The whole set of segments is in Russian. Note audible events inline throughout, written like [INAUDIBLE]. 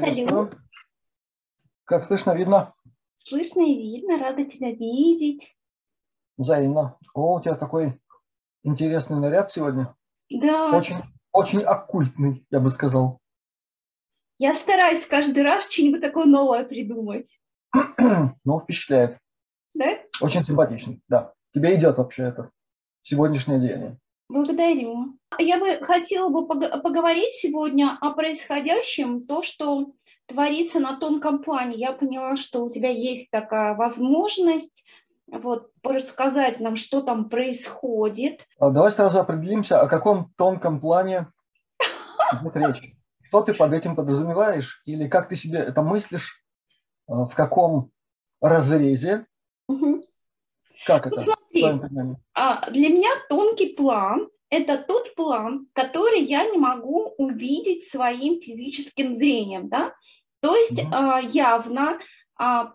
Салют. Как слышно, видно? Слышно и видно, рада тебя видеть. Взаимно. О, у тебя какой интересный наряд сегодня. Да. Очень, очень оккультный, я бы сказал. Я стараюсь каждый раз что-нибудь такое новое придумать. [CLEARS THROAT] ну, впечатляет. Да? Очень симпатичный, да. Тебе идет вообще это сегодняшнее деяние. Благодарю. Я бы хотела бы поговорить сегодня о происходящем, то, что творится на тонком плане. Я поняла, что у тебя есть такая возможность вот, рассказать нам, что там происходит. А давай сразу определимся, о каком тонком плане идет речь. Что ты под этим подразумеваешь? Или как ты себе это мыслишь? А, в каком разрезе? Угу. Как это? Смотри, а, для меня тонкий план – это тот план, который я не могу увидеть своим физическим зрением. Да? То есть mm явно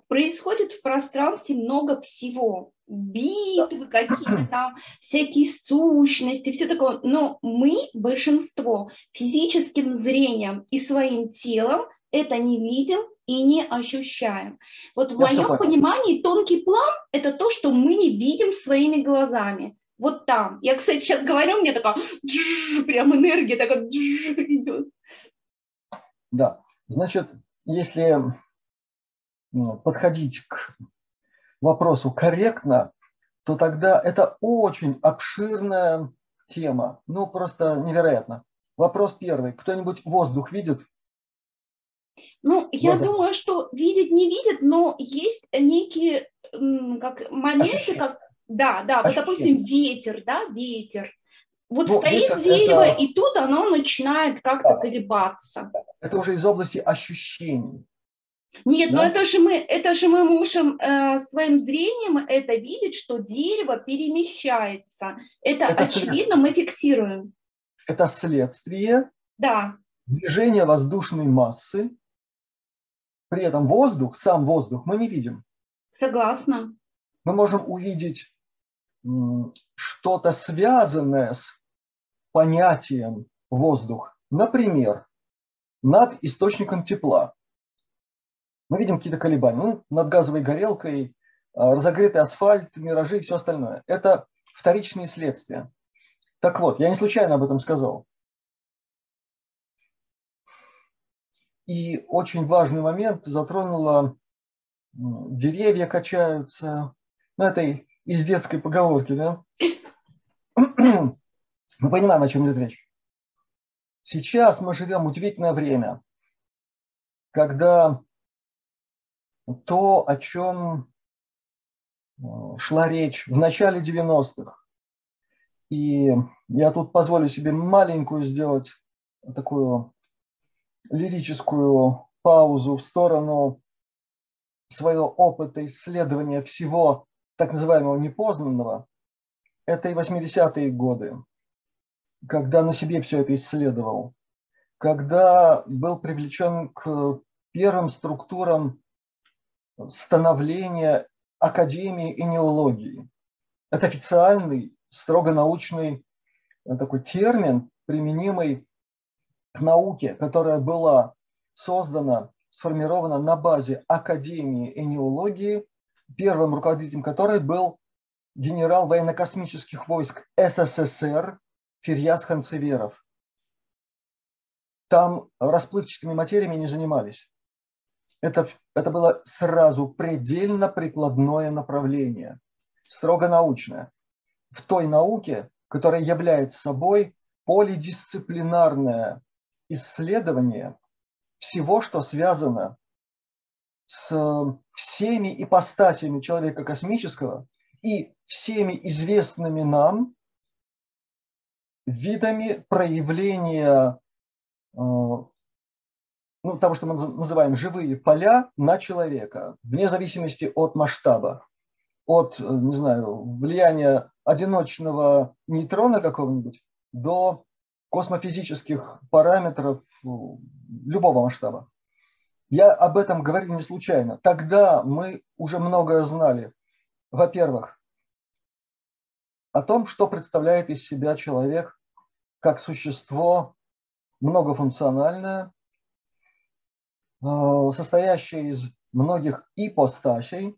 происходит в пространстве много всего. Битвы какие-то там, всякие сущности, все такое. Но мы, большинство, физическим зрением и своим телом это не видим и не ощущаем. Вот в Я моем понимании тонкий план – это то, что мы не видим своими глазами. Вот там. Я, кстати, сейчас говорю, у меня такая прям энергия такая идет. Да, значит, если подходить к вопросу корректно, то тогда это очень обширная тема. Ну, просто невероятно. Вопрос первый. Кто-нибудь воздух видит? Ну, я Глаза. думаю, что видеть не видит, но есть некие как моменты, Ощущение. как да, да, вот, допустим, ветер, да, ветер. Вот ну, стоит ветер дерево, это... и тут оно начинает как-то да. колебаться. Это уже из области ощущений. Нет, да? но это же мы, это же мы можем э, своим зрением это видеть, что дерево перемещается. Это, это очевидно, мы фиксируем. Это следствие да. движения воздушной массы при этом воздух, сам воздух мы не видим. Согласна. Мы можем увидеть что-то связанное с понятием воздух. Например, над источником тепла. Мы видим какие-то колебания. Ну, над газовой горелкой, а, разогретый асфальт, миражи и все остальное. Это вторичные следствия. Так вот, я не случайно об этом сказал. И очень важный момент затронула деревья качаются. Ну, это из детской поговорки, да? [CLEARS THROAT] Мы понимаем, о чем идет речь. Сейчас мы живем удивительное время, когда то, о чем э, шла речь в начале 90-х, и я тут позволю себе маленькую сделать такую лирическую паузу в сторону своего опыта исследования всего так называемого непознанного, это и 80-е годы, когда на себе все это исследовал, когда был привлечен к первым структурам становления Академии энеологии. Это официальный, строго научный э, такой термин, применимый науке, которая была создана, сформирована на базе Академии энеологии, первым руководителем которой был генерал военно-космических войск СССР Фирьяс Ханцеверов. Там расплывчатыми материями не занимались. Это, это было сразу предельно прикладное направление, строго научное. В той науке, которая является собой полидисциплинарное исследование всего, что связано с всеми ипостасями человека космического и всеми известными нам видами проявления э, ну, того, что мы называем живые поля на человека, вне зависимости от масштаба, от, не знаю, влияния одиночного нейтрона какого-нибудь до космофизических параметров любого масштаба. Я об этом говорю не случайно. Тогда мы уже многое знали. Во-первых, о том, что представляет из себя человек как существо многофункциональное, состоящая из многих ипостасей,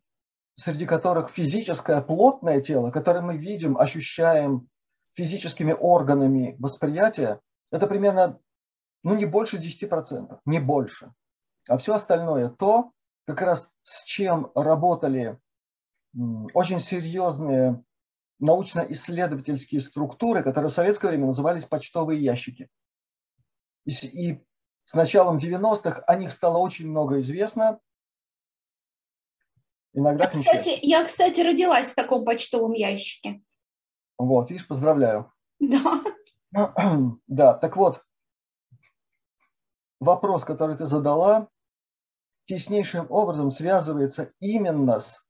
среди которых физическое плотное тело, которое мы видим, ощущаем физическими органами восприятия, это примерно ну, не больше 10%, не больше. А все остальное то, как раз с чем работали очень серьезные научно-исследовательские структуры, которые в советское время назывались почтовые ящики. И, с началом 90-х о них стало очень много известно. Иногда я, кстати, я, кстати, родилась в таком почтовом ящике. Вот, видишь, поздравляю. Да. [CLEARS THROAT] Да, так вот, вопрос, который ты задала, теснейшим образом связывается именно с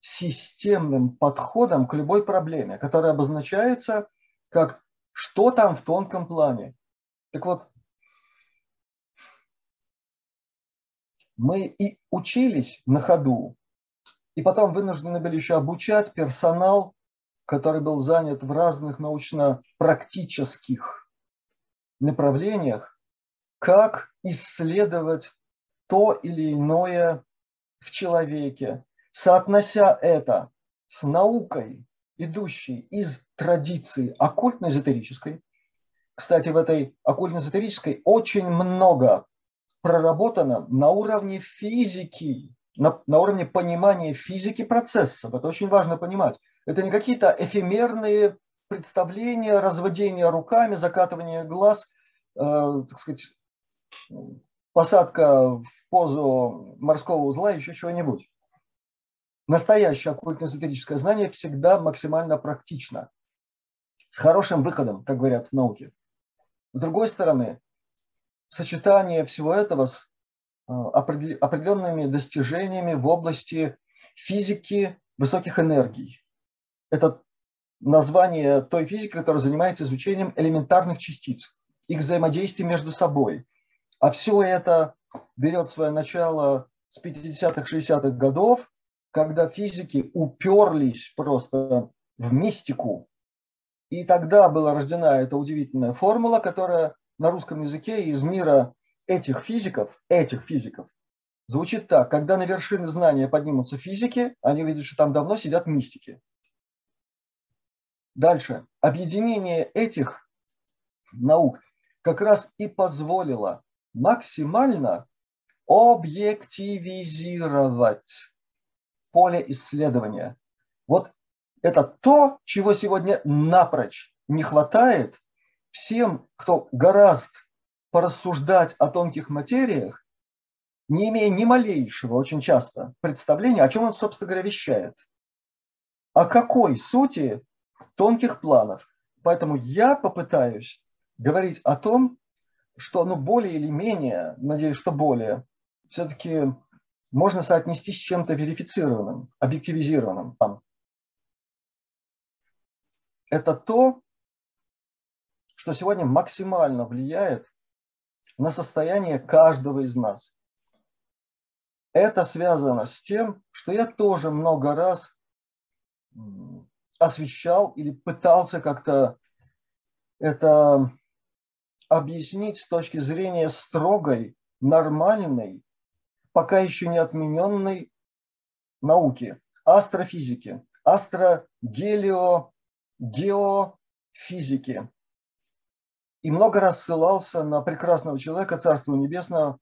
системным подходом к любой проблеме, которая обозначается как что там в тонком плане. Так вот, мы и учились на ходу, и потом вынуждены были еще обучать персонал, который был занят в разных научно-практических направлениях, как исследовать то или иное в человеке, соотнося это с наукой, идущей из традиции оккультно-эзотерической. Кстати, в этой оккультно-эзотерической очень много проработано на уровне физики, на, на уровне понимания физики процессов. Это очень важно понимать. Это не какие-то эфемерные представления, разводение руками, закатывание глаз, э, так сказать, посадка в позу морского узла, еще чего-нибудь. Настоящее оккультно-эзотерическое знание всегда максимально практично, с хорошим выходом, как говорят в науке. С другой стороны, сочетание всего этого с э, определенными достижениями в области физики высоких энергий. Это название той физики, которая занимается изучением элементарных частиц, их взаимодействия между собой. А все это берет свое начало с 50-х, 60-х годов, когда физики уперлись просто в мистику. И тогда была рождена эта удивительная формула, которая на русском языке из мира этих физиков, этих физиков, звучит так. Когда на вершины знания поднимутся физики, они увидят, что там давно сидят мистики. Дальше. Объединение этих наук как раз и позволило максимально объективизировать поле исследования. Вот это то, чего сегодня напрочь не хватает всем, кто гораст порассуждать о тонких материях, не имея ни малейшего очень часто представления, о чем он, собственно говоря, вещает. О какой сути тонких планов. Поэтому я попытаюсь говорить о том, что ну, более или менее, надеюсь, что более, все-таки можно соотнести с чем-то верифицированным, объективизированным. Это то, что сегодня максимально влияет на состояние каждого из нас. Это связано с тем, что я тоже много раз освещал или пытался как-то это объяснить с точки зрения строгой, нормальной, пока еще не отмененной науки, астрофизики, астрогелио, геофизики. И много раз ссылался на прекрасного человека, Царства Небесного,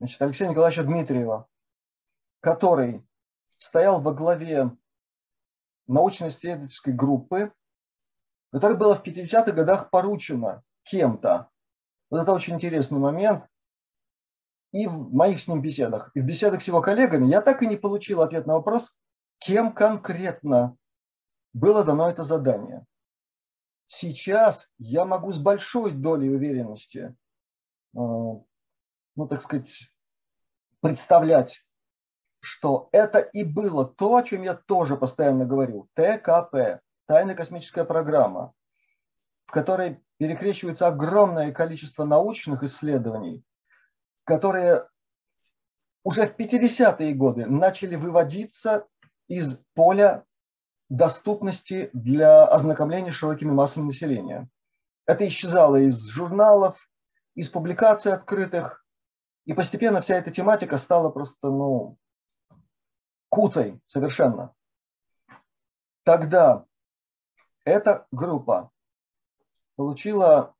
значит, Алексея Николаевича Дмитриева, который стоял во главе научно-исследовательской группы, которая была в 50-х годах поручена кем-то. Вот это очень интересный момент. И в моих с ним беседах, и в беседах с его коллегами я так и не получил ответ на вопрос, кем конкретно было дано это задание. Сейчас я могу с большой долей уверенности, э, ну, так сказать, представлять, что это и было то, о чем я тоже постоянно говорю. ТКП, тайная космическая программа, в которой перекрещивается огромное количество научных исследований, которые уже в 50-е годы начали выводиться из поля доступности для ознакомления широкими массами населения. Это исчезало из журналов, из публикаций открытых, И постепенно вся эта тематика стала просто, ну, куцей совершенно. Тогда эта группа получила,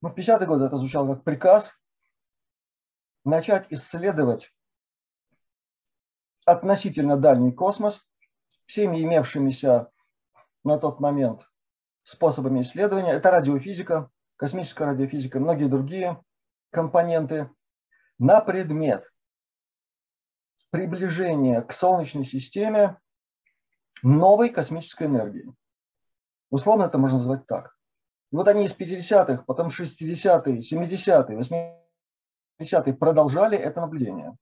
ну, в 50-е годы это звучало как приказ, начать исследовать относительно дальний космос всеми имевшимися на тот момент способами исследования. Это радиофизика, космическая радиофизика, многие другие компоненты на предмет приближения к Солнечной системе новой космической энергии. Условно это можно назвать так. Вот они из 50-х, потом 60-е, 70-е, 80-е продолжали это наблюдение.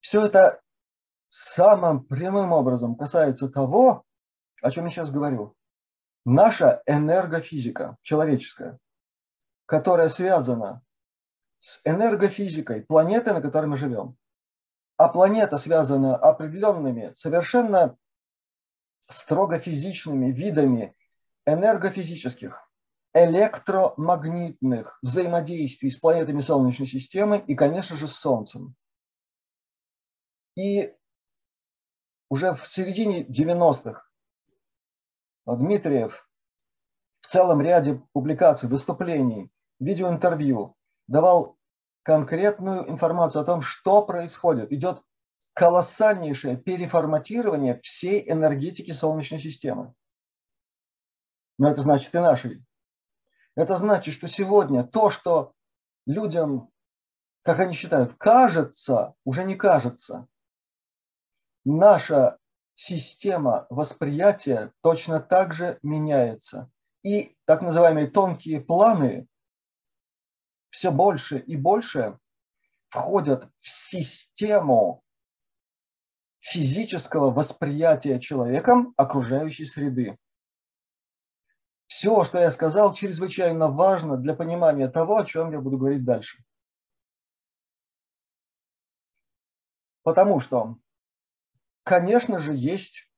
Все это самым прямым образом касается того, о чем я сейчас говорю. Наша энергофизика человеческая, которая связана с энергофизикой планеты, на которой мы живем. А планета связана определенными, совершенно строго физичными видами энергофизических, электромагнитных взаимодействий с планетами Солнечной системы и, конечно же, с Солнцем. И уже в середине 90-х Дмитриев в целом ряде публикаций, выступлений, видеоинтервью давал конкретную информацию о том, что происходит. Идет колоссальнейшее переформатирование всей энергетики Солнечной системы. Но это значит и нашей. Это значит, что сегодня то, что людям, как они считают, кажется, уже не кажется наша система восприятия точно так же меняется. И так называемые тонкие планы все больше и больше входят в систему физического восприятия человеком окружающей среды. Все, что я сказал, чрезвычайно важно для понимания того, о чем я буду говорить дальше. Потому что конечно же, есть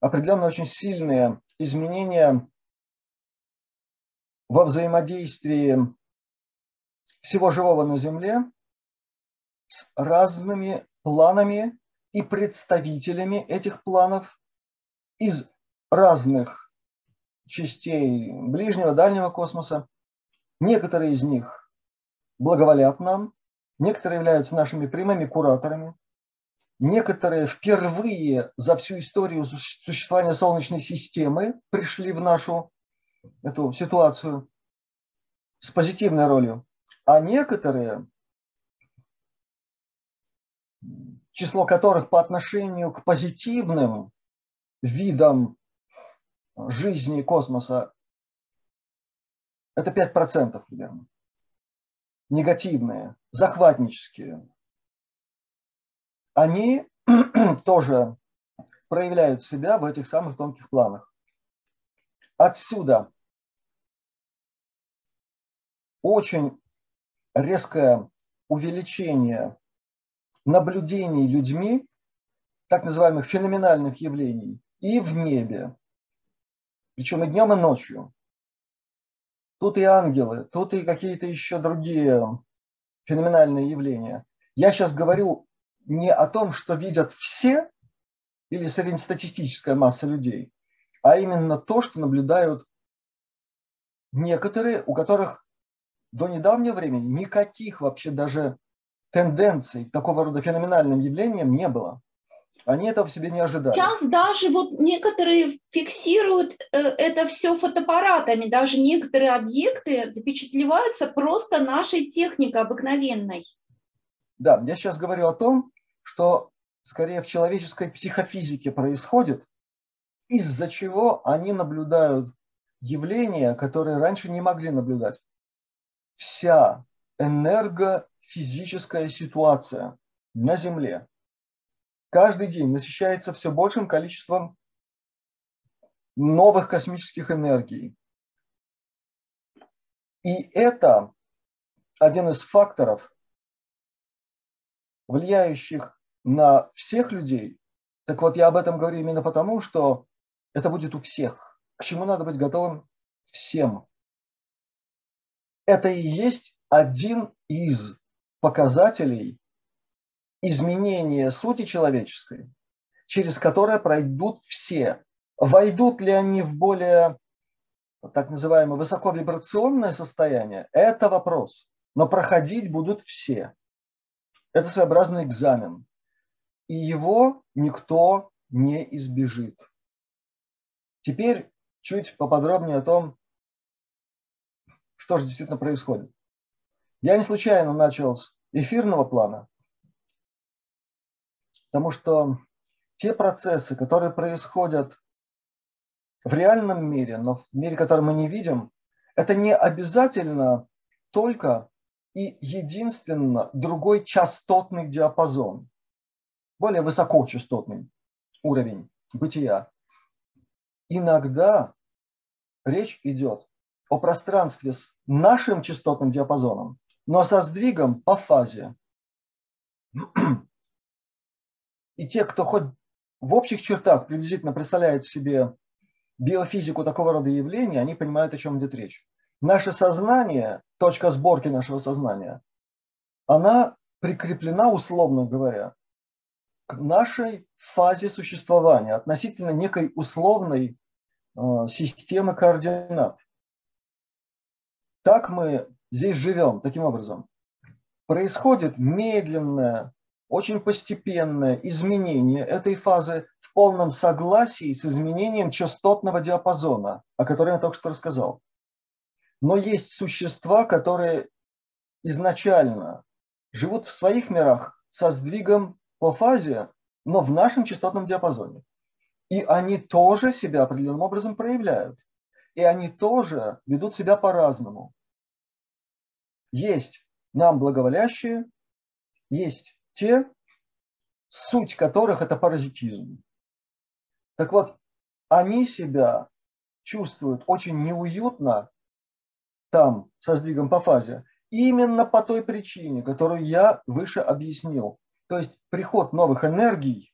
определенно очень сильные изменения во взаимодействии всего живого на Земле с разными планами и представителями этих планов из разных частей ближнего, дальнего космоса. Некоторые из них благоволят нам, некоторые являются нашими прямыми кураторами, некоторые впервые за всю историю существования Солнечной системы пришли в нашу эту ситуацию с позитивной ролью, а некоторые, число которых по отношению к позитивным видам жизни космоса, это 5% примерно. Негативные, захватнические, они [CLEARS THROAT] тоже проявляют себя в этих самых тонких планах. Отсюда очень резкое увеличение наблюдений людьми так называемых феноменальных явлений и в небе, причем и днем, и ночью. Тут и ангелы, тут и какие-то еще другие феноменальные явления. Я сейчас говорю не о том, что видят все или среднестатистическая масса людей, а именно то, что наблюдают некоторые, у которых до недавнего времени никаких вообще даже тенденций к такого рода феноменальным явлениям не было. Они этого в себе не ожидали. Сейчас даже вот некоторые фиксируют э, это все фотоаппаратами, даже некоторые объекты запечатлеваются просто нашей техникой обыкновенной. Да, я сейчас говорю о том, что скорее в человеческой психофизике происходит, из-за чего они наблюдают явления, которые раньше не могли наблюдать. Вся энергофизическая ситуация на Земле каждый день насыщается все большим количеством новых космических энергий. И это один из факторов, влияющих на всех людей, так вот я об этом говорю именно потому, что это будет у всех. К чему надо быть готовым всем. Это и есть один из показателей изменения сути человеческой, через которое пройдут все. Войдут ли они в более так называемое высоковибрационное состояние, это вопрос. Но проходить будут все. Это своеобразный экзамен. И его никто не избежит. Теперь чуть поподробнее о том, что же действительно происходит. Я не случайно начал с эфирного плана, потому что те процессы, которые происходят в реальном мире, но в мире, который мы не видим, это не обязательно только и единственно другой частотный диапазон, более высокочастотный уровень бытия. Иногда речь идет о пространстве с нашим частотным диапазоном, но со сдвигом по фазе. И те, кто хоть в общих чертах приблизительно представляет себе биофизику такого рода явлений, они понимают, о чем идет речь. Наше сознание, точка сборки нашего сознания, она прикреплена, условно говоря, к нашей фазе существования относительно некой условной э, системы координат. Так мы здесь живем, таким образом. Происходит медленное, очень постепенное изменение этой фазы в полном согласии с изменением частотного диапазона, о котором я только что рассказал. Но есть существа, которые изначально живут в своих мирах со сдвигом по фазе, но в нашем частотном диапазоне. И они тоже себя определенным образом проявляют. И они тоже ведут себя по-разному. Есть нам благоволящие, есть те, суть которых это паразитизм. Так вот, они себя чувствуют очень неуютно там, со сдвигом по фазе, именно по той причине, которую я выше объяснил. То есть приход новых энергий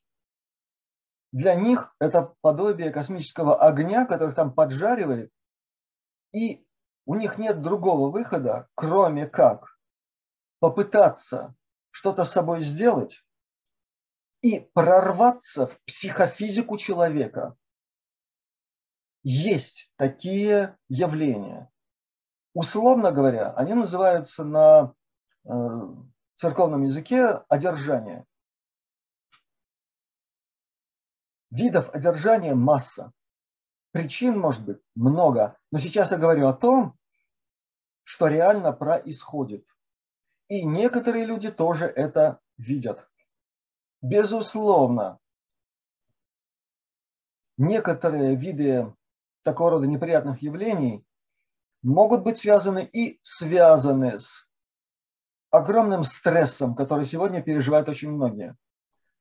для них это подобие космического огня, который там поджаривает, и у них нет другого выхода, кроме как попытаться что-то с собой сделать и прорваться в психофизику человека. Есть такие явления. Условно говоря, они называются на э, церковном языке одержание. Видов одержания масса. Причин может быть много. Но сейчас я говорю о том, что реально происходит. И некоторые люди тоже это видят. Безусловно, некоторые виды такого рода неприятных явлений могут быть связаны и связаны с огромным стрессом, который сегодня переживают очень многие.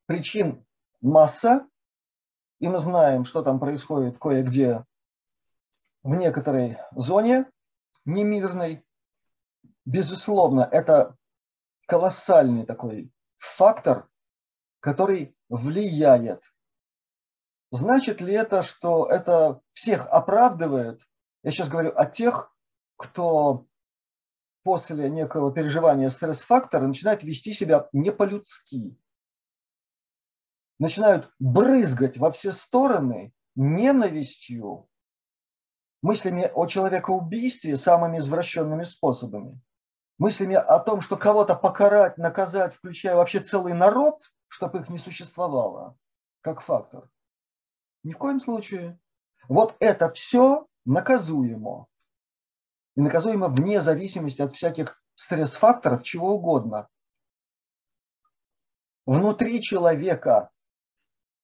Причин масса, и мы знаем, что там происходит кое-где в некоторой зоне немирной. Безусловно, это колоссальный такой фактор, который влияет. Значит ли это, что это всех оправдывает? Я сейчас говорю о тех, кто после некого переживания стресс-фактора начинают вести себя не по-людски. Начинают брызгать во все стороны ненавистью, мыслями о человекоубийстве самыми извращенными способами, мыслями о том, что кого-то покарать, наказать, включая вообще целый народ, чтобы их не существовало, как фактор. Ни в коем случае. Вот это все наказуемо и наказуемо вне зависимости от всяких стресс-факторов, чего угодно. Внутри человека,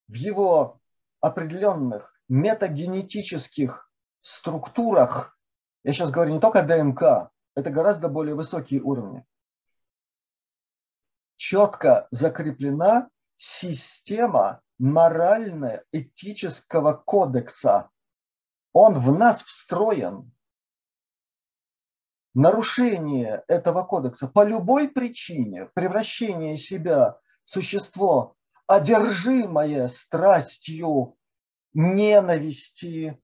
в его определенных метагенетических структурах, я сейчас говорю не только ДНК, это гораздо более высокие уровни, четко закреплена система морально-этического кодекса. Он в нас встроен нарушение этого кодекса по любой причине, превращение себя в существо, одержимое страстью ненависти,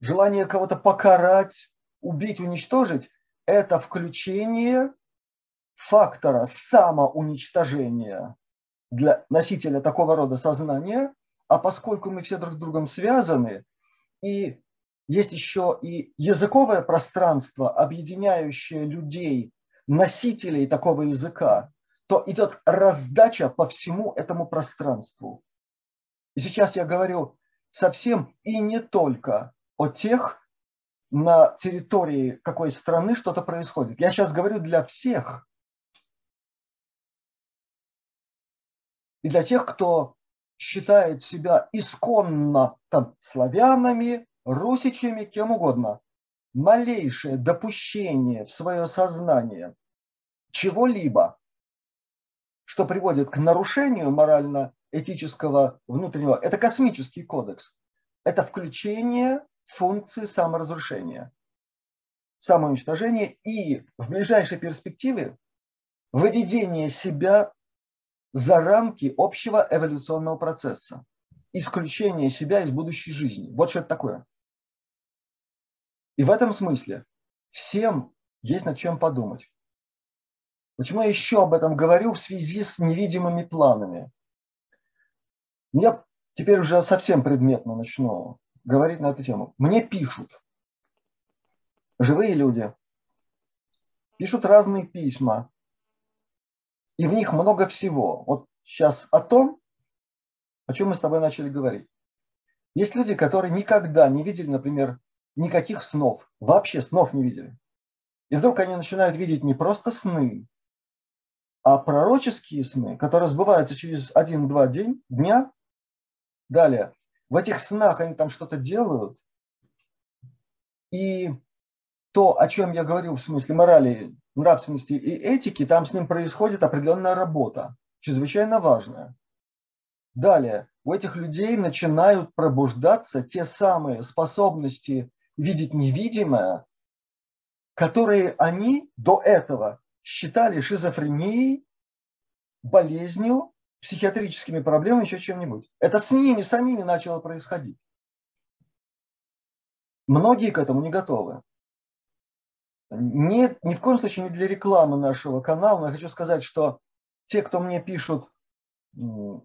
желание кого-то покарать, убить, уничтожить, это включение фактора самоуничтожения для носителя такого рода сознания, а поскольку мы все друг с другом связаны, и есть еще и языковое пространство, объединяющее людей, носителей такого языка, то идет раздача по всему этому пространству. И сейчас я говорю совсем и не только о тех, на территории какой страны что-то происходит. Я сейчас говорю для всех. И для тех, кто считает себя исконно там, славянами, русичами, кем угодно. Малейшее допущение в свое сознание чего-либо, что приводит к нарушению морально-этического внутреннего, это космический кодекс. Это включение функции саморазрушения, самоуничтожения и в ближайшей перспективе выведение себя за рамки общего эволюционного процесса, исключение себя из будущей жизни. Вот что это такое. И в этом смысле всем есть над чем подумать. Почему я еще об этом говорю в связи с невидимыми планами? Я теперь уже совсем предметно начну говорить на эту тему. Мне пишут живые люди, пишут разные письма, и в них много всего. Вот сейчас о том, о чем мы с тобой начали говорить. Есть люди, которые никогда не видели, например, никаких снов, вообще снов не видели. И вдруг они начинают видеть не просто сны, а пророческие сны, которые сбываются через один-два дня. Далее, в этих снах они там что-то делают, и то, о чем я говорил в смысле морали, нравственности и этики, там с ним происходит определенная работа, чрезвычайно важная. Далее, у этих людей начинают пробуждаться те самые способности видеть невидимое, которые они до этого считали шизофренией, болезнью психиатрическими проблемами, еще чем-нибудь. Это с ними самими начало происходить. Многие к этому не готовы. Нет, ни в коем случае не для рекламы нашего канала, но я хочу сказать, что те, кто мне пишут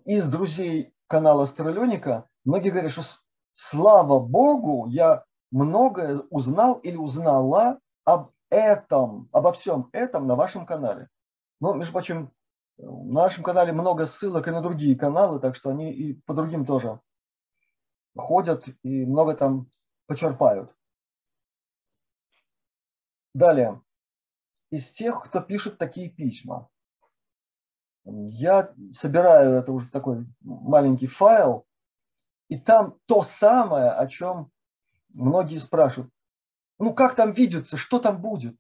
из друзей канала Астралёника, многие говорят, что слава богу, я многое узнал или узнала об этом, обо всем этом на вашем канале. Ну, между прочим, в нашем канале много ссылок и на другие каналы, так что они и по другим тоже ходят и много там почерпают. Далее. Из тех, кто пишет такие письма. Я собираю это уже в такой маленький файл, и там то самое, о чем многие спрашивают. Ну как там видится, что там будет?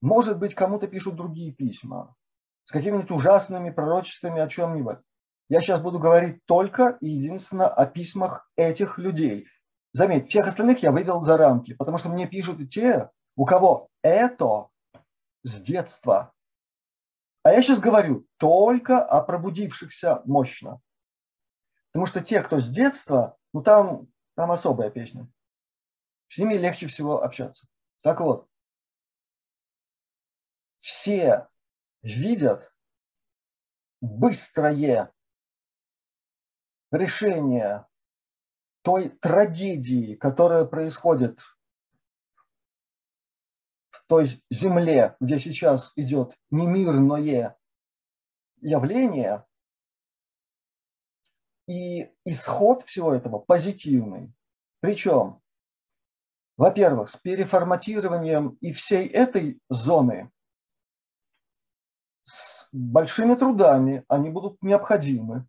Может быть, кому-то пишут другие письма с какими-нибудь ужасными пророчествами о чем-нибудь. Я сейчас буду говорить только и единственно о письмах этих людей. Заметь, всех остальных я вывел за рамки, потому что мне пишут те, у кого это с детства. А я сейчас говорю только о пробудившихся мощно. Потому что те, кто с детства, ну там, там особая песня. С ними легче всего общаться. Так вот, все видят быстрое решение той трагедии, которая происходит в той земле, где сейчас идет немирное явление, и исход всего этого позитивный. Причем, во-первых, с переформатированием и всей этой зоны с большими трудами, они будут необходимы,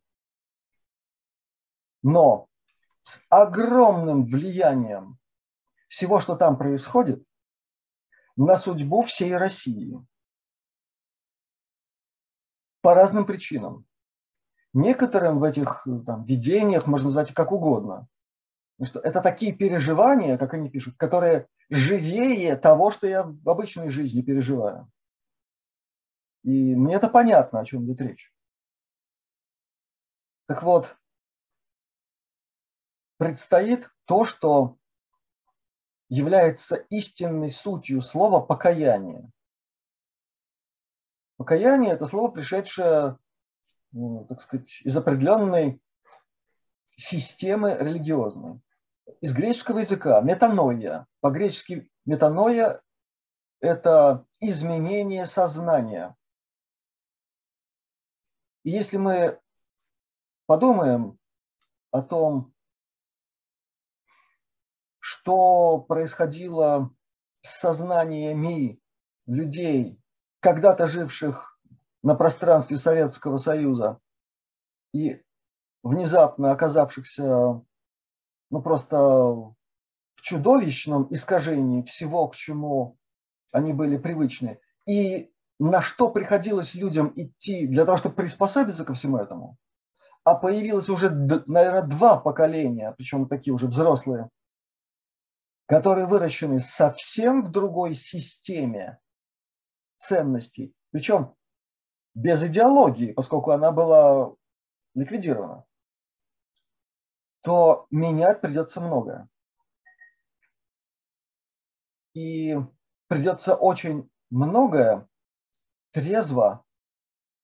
но с огромным влиянием всего, что там происходит, на судьбу всей России. По разным причинам. Некоторым в этих там, видениях, можно назвать как угодно, что это такие переживания, как они пишут, которые живее того, что я в обычной жизни переживаю. И мне это понятно, о чем идет речь. Так вот, предстоит то, что является истинной сутью слова покаяние. Покаяние – это слово, пришедшее, так сказать, из определенной системы религиозной. Из греческого языка метаноия. По-гречески метаноия – это изменение сознания. И если мы подумаем о том, что происходило с сознаниями людей, когда-то живших на пространстве Советского Союза и внезапно оказавшихся ну, просто в чудовищном искажении всего, к чему они были привычны, и на что приходилось людям идти для того, чтобы приспособиться ко всему этому, а появилось уже, наверное, два поколения, причем такие уже взрослые, которые выращены совсем в другой системе ценностей, причем без идеологии, поскольку она была ликвидирована, то менять придется многое. И придется очень многое трезво,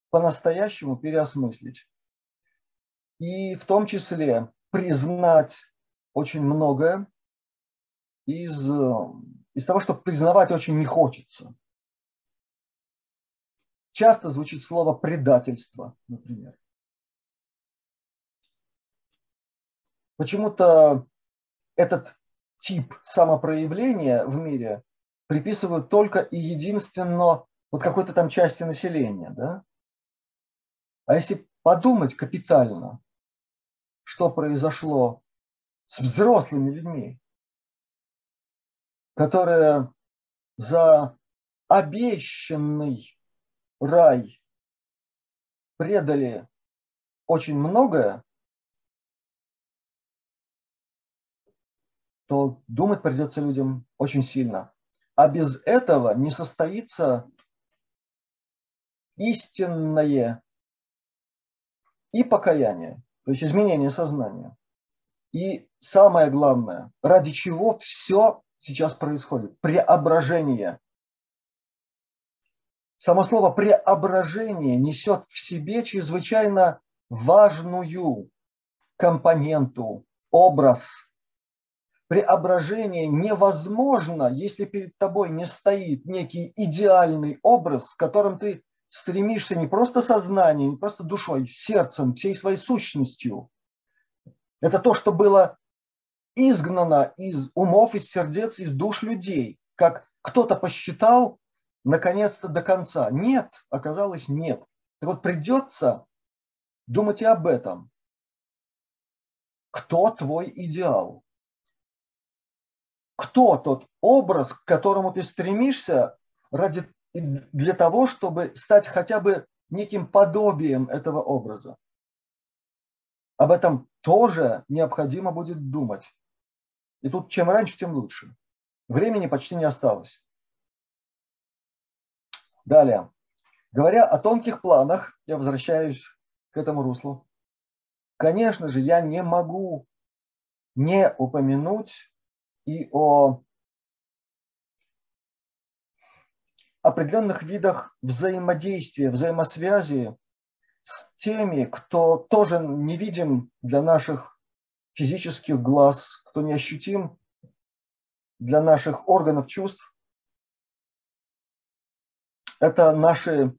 по-настоящему переосмыслить. И в том числе признать очень многое из, из того, что признавать очень не хочется. Часто звучит слово предательство, например. Почему-то этот тип самопроявления в мире приписывают только и единственно вот какой-то там части населения. Да? А если подумать капитально, что произошло с взрослыми людьми, которые за обещанный рай предали очень многое, то думать придется людям очень сильно. А без этого не состоится истинное и покаяние, то есть изменение сознания. И самое главное, ради чего все сейчас происходит, преображение. Само слово преображение несет в себе чрезвычайно важную компоненту, образ. Преображение невозможно, если перед тобой не стоит некий идеальный образ, с которым ты стремишься не просто сознанием, не просто душой, сердцем, всей своей сущностью. Это то, что было изгнано из умов, из сердец, из душ людей. Как кто-то посчитал, наконец-то до конца. Нет, оказалось нет. Так вот придется думать и об этом. Кто твой идеал? Кто тот образ, к которому ты стремишься ради для того, чтобы стать хотя бы неким подобием этого образа. Об этом тоже необходимо будет думать. И тут чем раньше, тем лучше. Времени почти не осталось. Далее. Говоря о тонких планах, я возвращаюсь к этому руслу. Конечно же, я не могу не упомянуть и о определенных видах взаимодействия, взаимосвязи с теми, кто тоже не видим для наших физических глаз, кто не ощутим для наших органов чувств. Это наши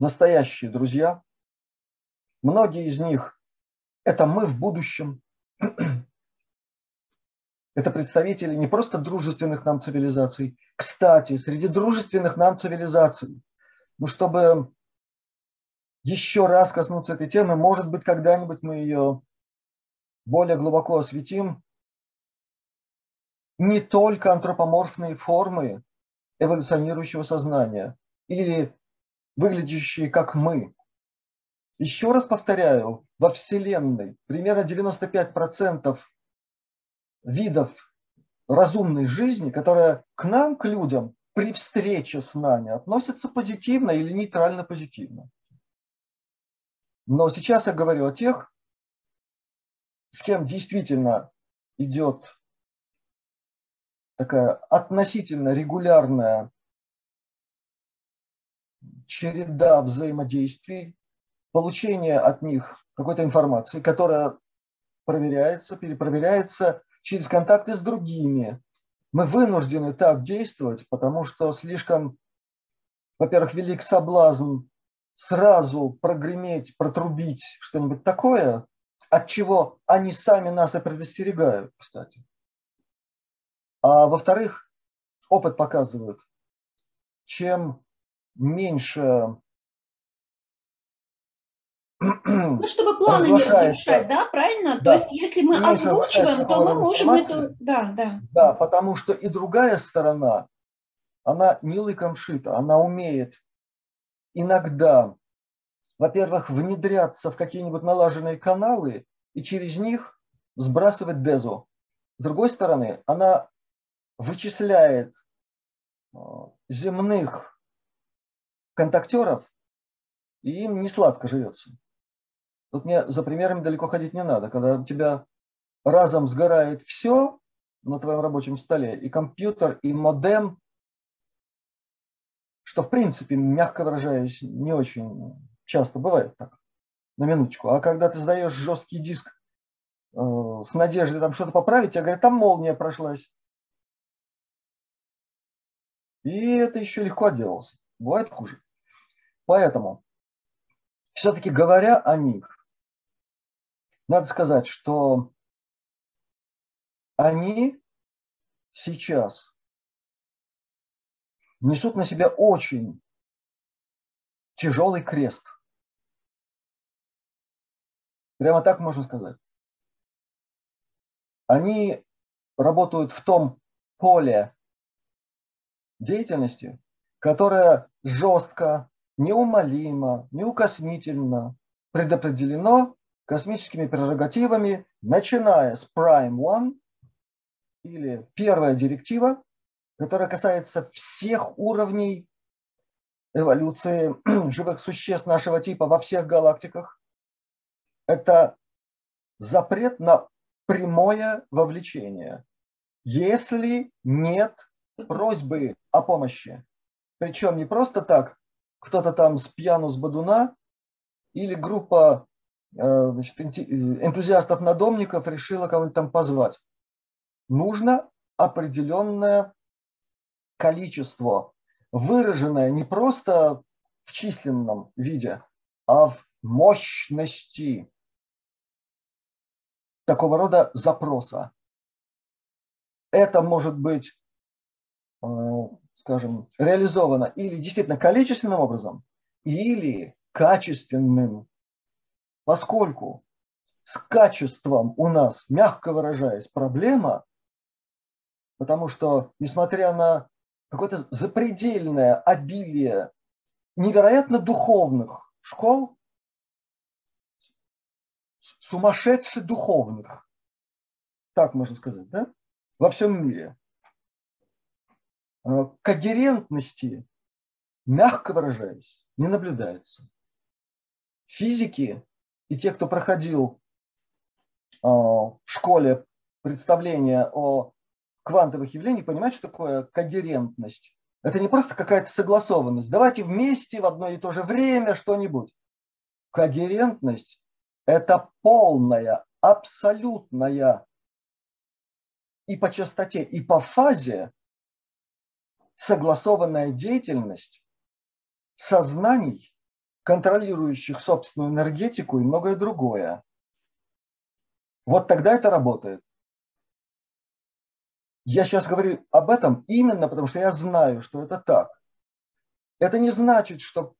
настоящие друзья. Многие из них – это мы в будущем. [CLEARS THROAT] Это представители не просто дружественных нам цивилизаций. Кстати, среди дружественных нам цивилизаций, ну, чтобы еще раз коснуться этой темы, может быть, когда-нибудь мы ее более глубоко осветим, не только антропоморфные формы эволюционирующего сознания или выглядящие как мы. Еще раз повторяю, во Вселенной примерно 95% видов разумной жизни, которая к нам, к людям, при встрече с нами относится позитивно или нейтрально позитивно. Но сейчас я говорю о тех, с кем действительно идет такая относительно регулярная череда взаимодействий, получение от них какой-то информации, которая проверяется, перепроверяется через контакты с другими. Мы вынуждены так действовать, потому что слишком, во-первых, велик соблазн сразу прогреметь, протрубить что-нибудь такое, от чего они сами нас и предостерегают, кстати. А во-вторых, опыт показывает, чем меньше ну, чтобы планы не разрушать, да, правильно? Да. То есть, если мы озвучиваем, то мы можем эту... Да, да. Да, потому что и другая сторона, она не лыком шита, она умеет иногда, во-первых, внедряться в какие-нибудь налаженные каналы и через них сбрасывать дезу. С другой стороны, она вычисляет э, земных контактеров, и им не сладко живется. Тут мне за примерами далеко ходить не надо. Когда у тебя разом сгорает все на твоем рабочем столе, и компьютер, и модем, что в принципе, мягко выражаясь, не очень часто бывает так, на минуточку. А когда ты сдаешь жесткий диск э, с надеждой там что-то поправить, я говорю, там молния прошлась. И это еще легко отделался. Бывает хуже. Поэтому, все-таки говоря о них, надо сказать, что они сейчас несут на себя очень тяжелый крест. Прямо так можно сказать. Они работают в том поле деятельности, которое жестко, неумолимо, неукоснительно предопределено космическими прерогативами, начиная с Prime One или первая директива, которая касается всех уровней эволюции [CLEARS THROAT] живых существ нашего типа во всех галактиках. Это запрет на прямое вовлечение, если нет просьбы о помощи. Причем не просто так, кто-то там с пьяну с бадуна или группа Э, значит, э, энтузиастов-надомников решила кого-нибудь там позвать. Нужно определенное количество, выраженное не просто в численном виде, а в мощности такого рода запроса. Это может быть, скажем, реализовано или действительно количественным образом, или качественным Поскольку с качеством у нас, мягко выражаясь, проблема, потому что, несмотря на какое-то запредельное обилие невероятно духовных школ, сумасшедших духовных, так можно сказать, да, во всем мире. Э, когерентности, мягко выражаясь, не наблюдается. Физики и те, кто проходил а, в школе представление о квантовых явлениях, понимают, что такое когерентность. Это не просто какая-то согласованность. Давайте вместе в одно и то же время что-нибудь. Когерентность – это полная, абсолютная и по частоте, и по фазе согласованная деятельность сознаний, контролирующих собственную энергетику и многое другое. Вот тогда это работает. Я сейчас говорю об этом именно потому, что я знаю, что это так. Это не значит, что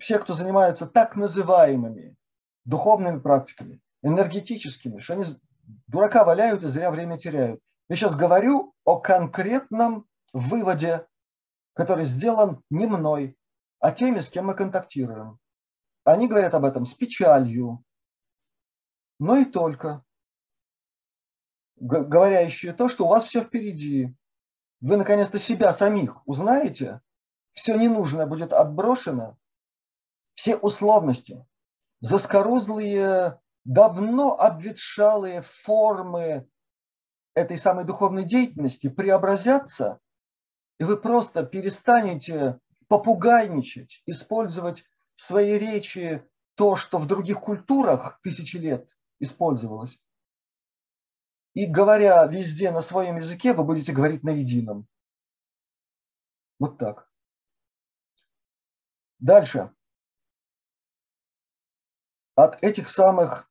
все, кто занимаются так называемыми духовными практиками, энергетическими, что они дурака валяют и зря время теряют. Я сейчас говорю о конкретном выводе, который сделан не мной, а теми, с кем мы контактируем. Они говорят об этом с печалью, но и только. Говоря еще то, что у вас все впереди. Вы наконец-то себя самих узнаете, все ненужное будет отброшено, все условности, заскорузлые, давно обветшалые формы этой самой духовной деятельности преобразятся, и вы просто перестанете попугайничать, использовать в своей речи то, что в других культурах тысячи лет использовалось. И говоря везде на своем языке, вы будете говорить на едином. Вот так. Дальше. От этих самых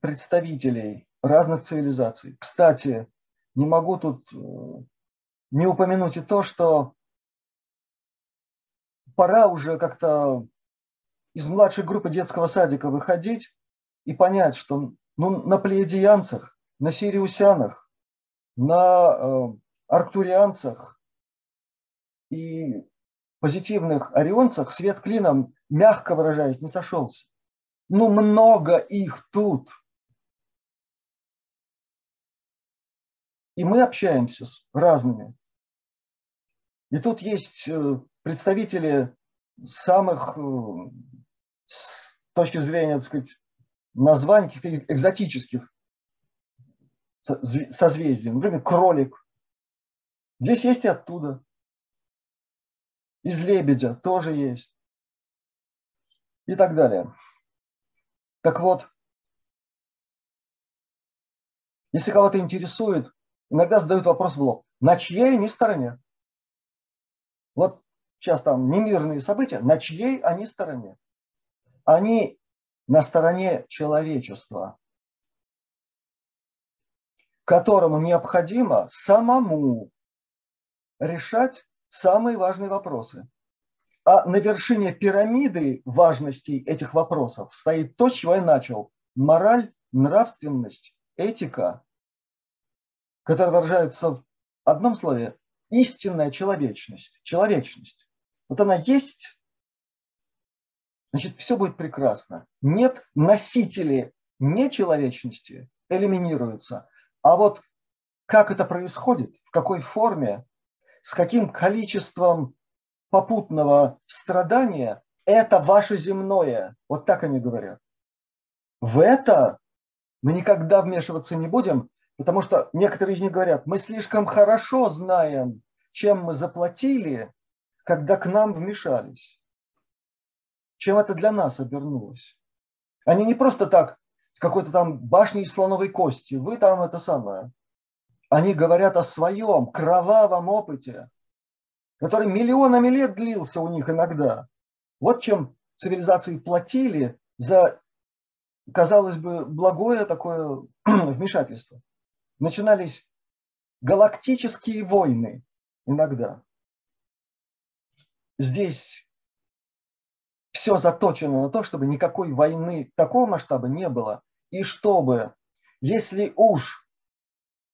представителей разных цивилизаций. Кстати, не могу тут э, не упомянуть и то, что пора уже как-то из младшей группы детского садика выходить и понять, что ну, на плеядиянцах, на сириусянах, на э, арктурианцах и позитивных орионцах свет клином, мягко выражаясь, не сошелся. Ну, много их тут. И мы общаемся с разными. И тут есть э, представители самых, э, с точки зрения, так сказать, названий каких-то экзотических созвездий. Например, кролик. Здесь есть и оттуда. Из лебедя тоже есть. И так далее. Так вот, если кого-то интересует, иногда задают вопрос в лоб. На чьей они стороне? Вот сейчас там немирные события, на чьей они стороне? Они на стороне человечества, которому необходимо самому решать самые важные вопросы. А на вершине пирамиды важности этих вопросов стоит то, с чего я начал. Мораль, нравственность, этика, которая выражается в одном слове – истинная человечность. Человечность. Вот она есть, значит, все будет прекрасно. Нет, носители нечеловечности элиминируются. А вот как это происходит, в какой форме, с каким количеством попутного страдания, это ваше земное. Вот так они говорят. В это мы никогда вмешиваться не будем, потому что некоторые из них говорят, мы слишком хорошо знаем, чем мы заплатили, когда к нам вмешались чем это для нас обернулось. Они не просто так с какой-то там башней из слоновой кости, вы там это самое. Они говорят о своем кровавом опыте, который миллионами лет длился у них иногда. Вот чем цивилизации платили за, казалось бы, благое такое [CLEARS THROAT] вмешательство. Начинались галактические войны иногда. Здесь все заточено на то, чтобы никакой войны такого масштаба не было. И чтобы, если уж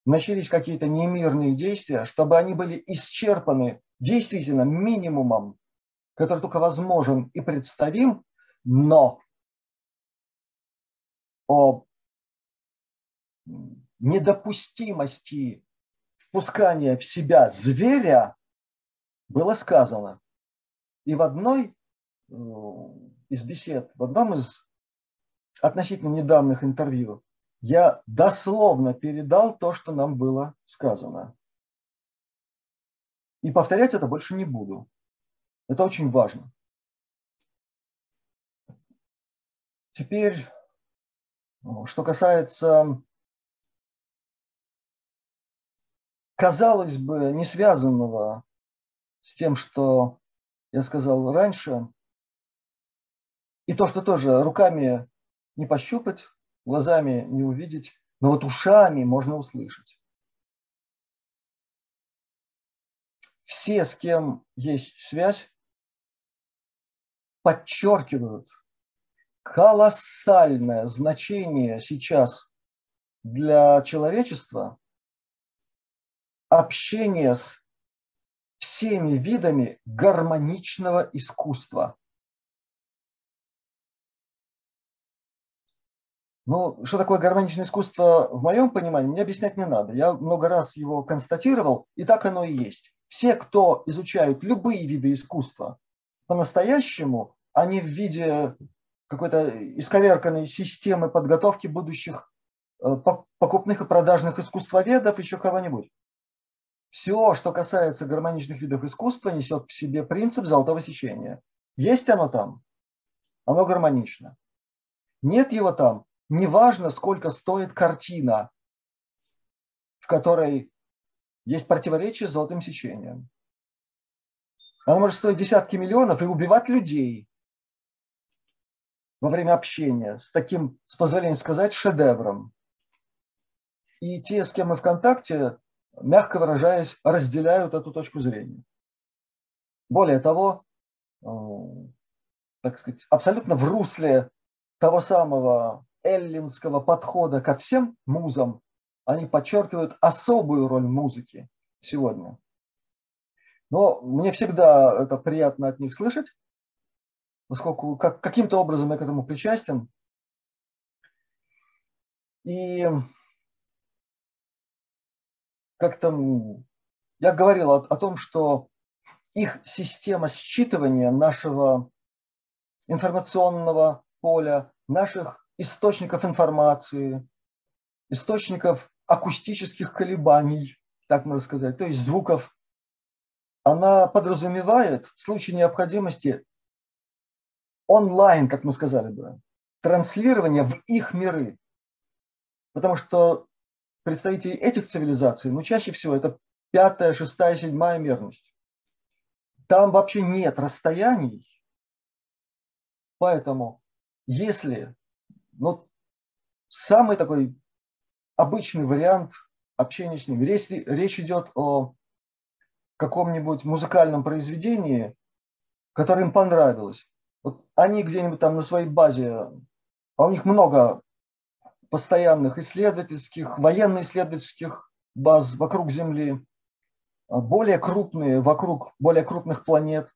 начались какие-то немирные действия, чтобы они были исчерпаны действительно минимумом, который только возможен и представим, но о недопустимости впускания в себя зверя было сказано. И в одной Э, из бесед, в одном из относительно недавних интервью, я дословно передал то, что нам было сказано. И повторять это больше не буду. Это очень важно. Теперь, что касается, казалось бы, не связанного с тем, что я сказал раньше, и то, что тоже руками не пощупать, глазами не увидеть, но вот ушами можно услышать. Все, с кем есть связь, подчеркивают колоссальное значение сейчас для человечества общения с всеми видами гармоничного искусства. Ну, что такое гармоничное искусство в моем понимании, мне объяснять не надо. Я много раз его констатировал, и так оно и есть. Все, кто изучают любые виды искусства по-настоящему, не в виде какой-то исковерканной системы подготовки будущих покупных и продажных искусствоведов, еще кого-нибудь. Все, что касается гармоничных видов искусства, несет в себе принцип золотого сечения. Есть оно там, оно гармонично. Нет его там, неважно, сколько стоит картина, в которой есть противоречие с золотым сечением. Она может стоить десятки миллионов и убивать людей во время общения с таким, с позволения сказать, шедевром. И те, с кем мы в контакте, мягко выражаясь, разделяют эту точку зрения. Более того, э, так сказать, абсолютно в русле того самого эллинского подхода ко всем музам, они подчеркивают особую роль музыки сегодня. Но мне всегда это приятно от них слышать, поскольку как, каким-то образом я к этому причастен. И как там, я говорил о, о том, что их система считывания нашего информационного поля, наших источников информации, источников акустических колебаний, так можно сказать, то есть звуков, она подразумевает в случае необходимости онлайн, как мы сказали бы, транслирование в их миры. Потому что представители этих цивилизаций, ну, чаще всего это пятая, шестая, седьмая мерность. Там вообще нет расстояний. Поэтому, если, ну, самый такой обычный вариант общения с ними, если речь идет о каком-нибудь музыкальном произведении, которое им понравилось, вот они где-нибудь там на своей базе, а у них много постоянных исследовательских, военно-исследовательских баз вокруг Земли, а, более крупные вокруг более крупных планет.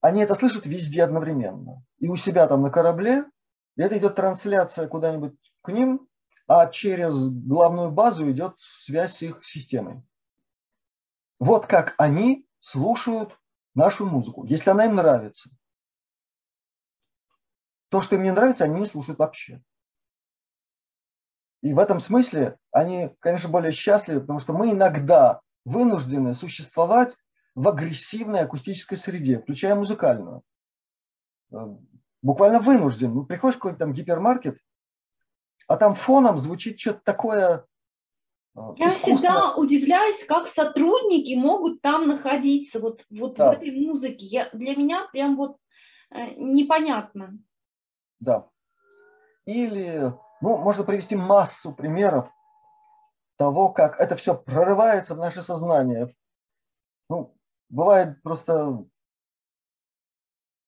Они это слышат везде одновременно. И у себя там на корабле, и это идет трансляция куда-нибудь к ним, а через главную базу идет связь с их системой. Вот как они слушают нашу музыку, если она им нравится. То, что им не нравится, они не слушают вообще. И в этом смысле они, конечно, более счастливы, потому что мы иногда вынуждены существовать в агрессивной акустической среде, включая музыкальную. Э, буквально вынужден. Ну, приходишь в какой-то там гипермаркет, а там фоном звучит что-то такое э, я искусство. всегда удивляюсь, как сотрудники могут там находиться, вот, вот да. в этой музыке. Я, для меня прям вот э, непонятно. Да. Или ну, можно привести массу примеров того, как это все прорывается в наше сознание. Ну, бывает просто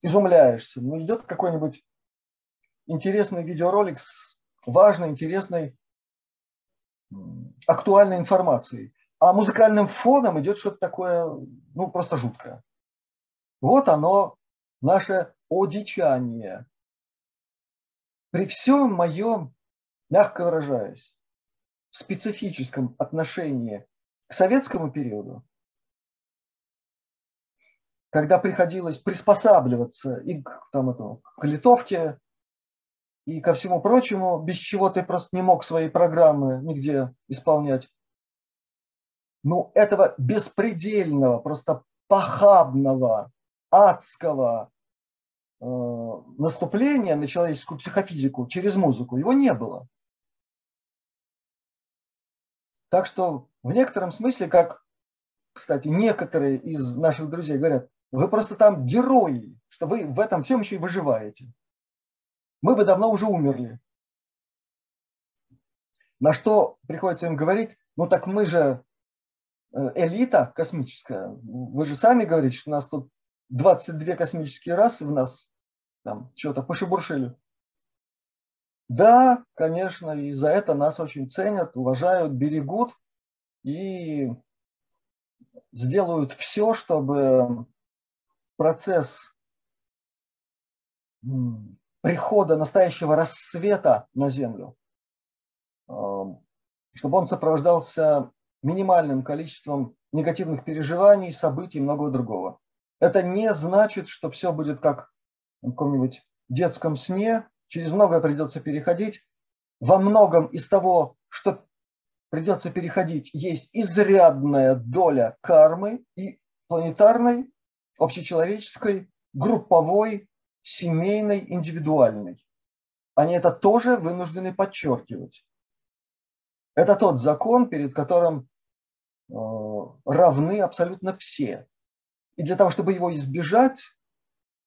изумляешься. Ну, идет какой-нибудь интересный видеоролик с важной, интересной, актуальной информацией. А музыкальным фоном идет что-то такое, ну, просто жуткое. Вот оно, наше одичание. При всем моем мягко выражаясь, в специфическом отношении к советскому периоду, когда приходилось приспосабливаться и к, там, этому, к литовке, и ко всему прочему, без чего ты просто не мог свои программы нигде исполнять. Ну, этого беспредельного, просто похабного, адского э, наступления на человеческую психофизику через музыку, его не было. Так что в некотором смысле, как, кстати, некоторые из наших друзей говорят, вы просто там герои, что вы в этом всем еще и выживаете. Мы бы давно уже умерли. На что приходится им говорить, ну так мы же э, элита космическая. Вы же сами говорите, что у нас тут 22 космические расы в нас там что-то пошебуршили. Да, конечно, и за это нас очень ценят, уважают, берегут и сделают все, чтобы процесс прихода настоящего рассвета на Землю, чтобы он сопровождался минимальным количеством негативных переживаний, событий и многого другого. Это не значит, что все будет как в каком-нибудь детском сне, через многое придется переходить. во многом из того, что придется переходить, есть изрядная доля кармы и планетарной, общечеловеческой, групповой, семейной, индивидуальной. Они это тоже вынуждены подчеркивать. Это тот закон, перед которым э, равны абсолютно все. И для того, чтобы его избежать,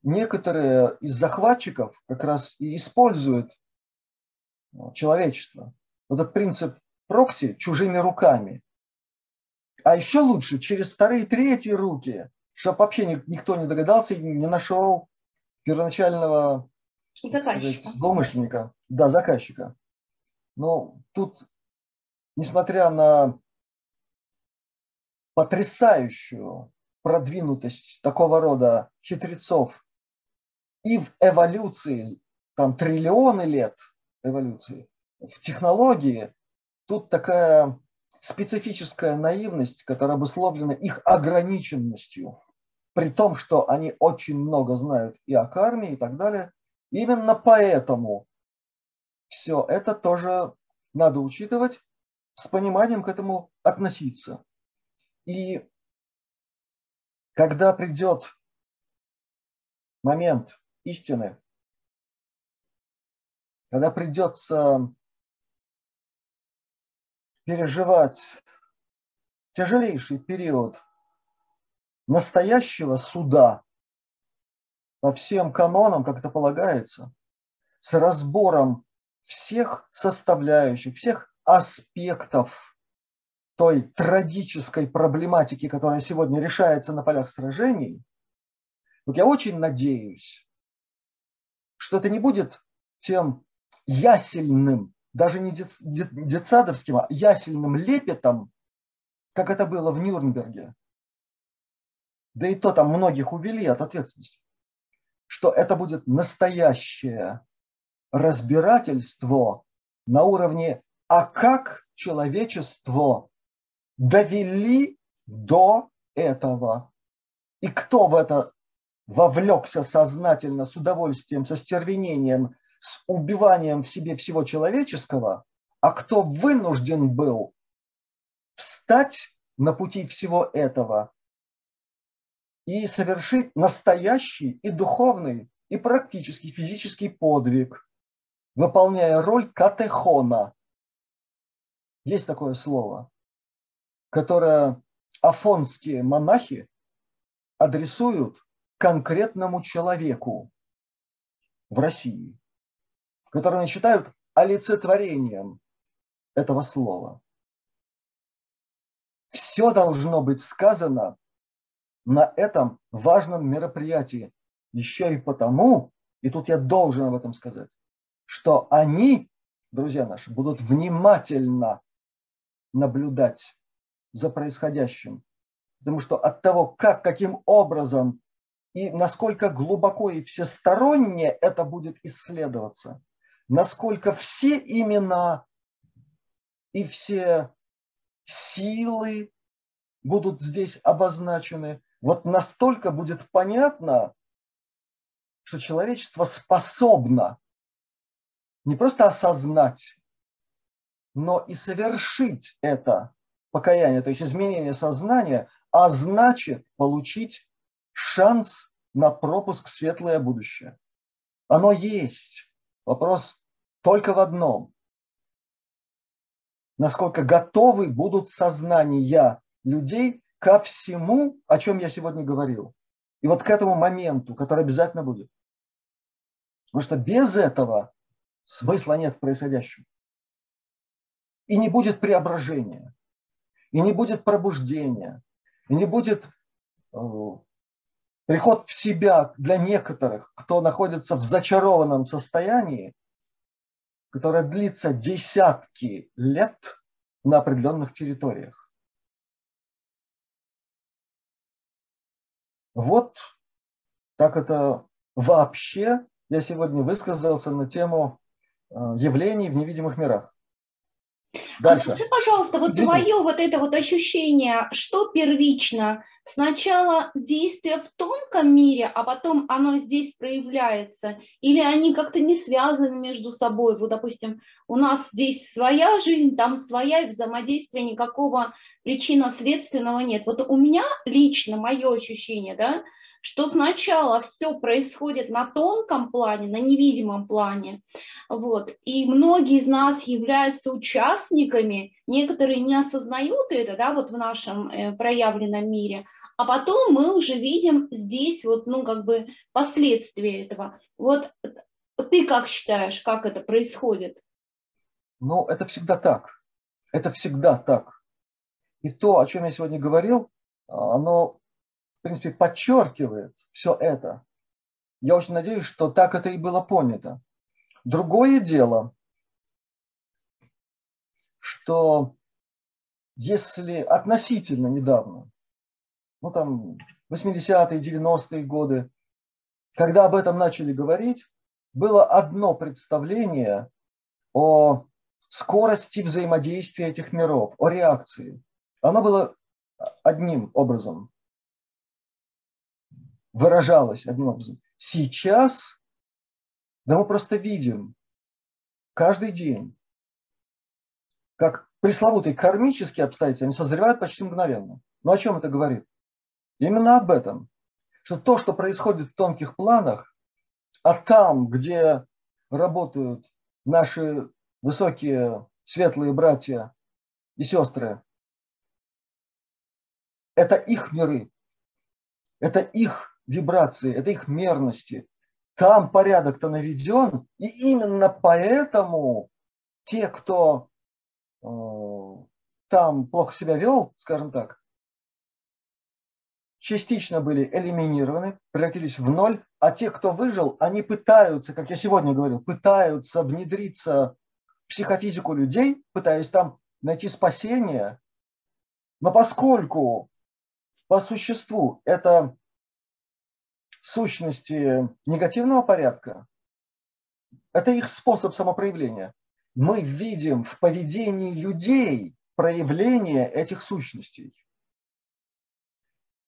некоторые из захватчиков как раз и используют э, человечество. Вот этот принцип прокси чужими руками. А еще лучше через вторые, третьи руки, чтобы вообще никто не догадался и не нашел первоначального заказчика. Сказать, злоумышленника, да, заказчика. Но тут, несмотря на потрясающую продвинутость такого рода хитрецов и в эволюции, там триллионы лет эволюции, в технологии, тут такая специфическая наивность, которая обусловлена их ограниченностью, при том, что они очень много знают и о карме и так далее. Именно поэтому все это тоже надо учитывать, с пониманием к этому относиться. И когда придет момент истины, когда придется переживать тяжелейший период настоящего суда по всем канонам, как это полагается, с разбором всех составляющих, всех аспектов той трагической проблематики, которая сегодня решается на полях сражений, вот я очень надеюсь, что это не будет тем ясельным, даже не детсадовским, а ясельным лепетом, как это было в Нюрнберге. Да и то там многих увели от ответственности. Что это будет настоящее разбирательство на уровне «а как человечество довели до этого. И кто в это вовлекся сознательно, с удовольствием, со стервенением, с убиванием в себе всего человеческого, а кто вынужден был встать на пути всего этого и совершить настоящий и духовный, и практический физический подвиг, выполняя роль катехона. Есть такое слово которое афонские монахи адресуют конкретному человеку в России, который они считают олицетворением этого слова. Все должно быть сказано на этом важном мероприятии. Еще и потому, и тут я должен об этом сказать, что они, друзья наши, будут внимательно наблюдать за происходящим. Потому что от того, как, каким образом и насколько глубоко и всесторонне это будет исследоваться, насколько все имена и все силы будут здесь обозначены, вот настолько будет понятно, что человечество способно не просто осознать, но и совершить это покаяние, то есть изменение сознания, а значит получить шанс на пропуск в светлое будущее. Оно есть. Вопрос только в одном. Насколько готовы будут сознания людей ко всему, о чем я сегодня говорил. И вот к этому моменту, который обязательно будет. Потому что без этого смысла нет в происходящем. И не будет преображения и не будет пробуждения, и не будет э, приход в себя для некоторых, кто находится в зачарованном состоянии, которое длится десятки лет на определенных территориях. Вот так это вообще я сегодня высказался на тему э, явлений в невидимых мирах. Дальше. А скажи, пожалуйста, вот твое вот это вот ощущение, что первично? Сначала действие в тонком мире, а потом оно здесь проявляется? Или они как-то не связаны между собой? Вот, допустим, у нас здесь своя жизнь, там своя, и взаимодействия никакого причинно-следственного нет. Вот у меня лично мое ощущение, да, что сначала все происходит на тонком плане, на невидимом плане, вот, и многие из нас являются участниками, некоторые не осознают это, да, вот в нашем э, проявленном мире, а потом мы уже видим здесь вот, ну, как бы последствия этого. Вот ты как считаешь, как это происходит? Ну, это всегда так. Это всегда так. И то, о чем я сегодня говорил, оно принципе, подчеркивает все это. Я очень надеюсь, что так это и было понято. Другое дело, что если относительно недавно, ну там 80-е, 90-е годы, когда об этом начали говорить, было одно представление о скорости взаимодействия этих миров, о реакции. Оно было одним образом выражалось одним образом. Сейчас, да мы просто видим каждый день, как пресловутые кармические обстоятельства, они созревают почти мгновенно. Но о чем это говорит? Именно об этом. Что то, что происходит в тонких планах, а там, где работают наши высокие светлые братья и сестры, это их миры, это их вибрации, это их мерности. Там порядок-то наведен, и именно поэтому те, кто э, там плохо себя вел, скажем так, частично были элиминированы, превратились в ноль, а те, кто выжил, они пытаются, как я сегодня говорил, пытаются внедриться в психофизику людей, пытаясь там найти спасение. Но поскольку по существу это сущности негативного порядка, это их способ самопроявления. Мы видим в поведении людей проявление этих сущностей.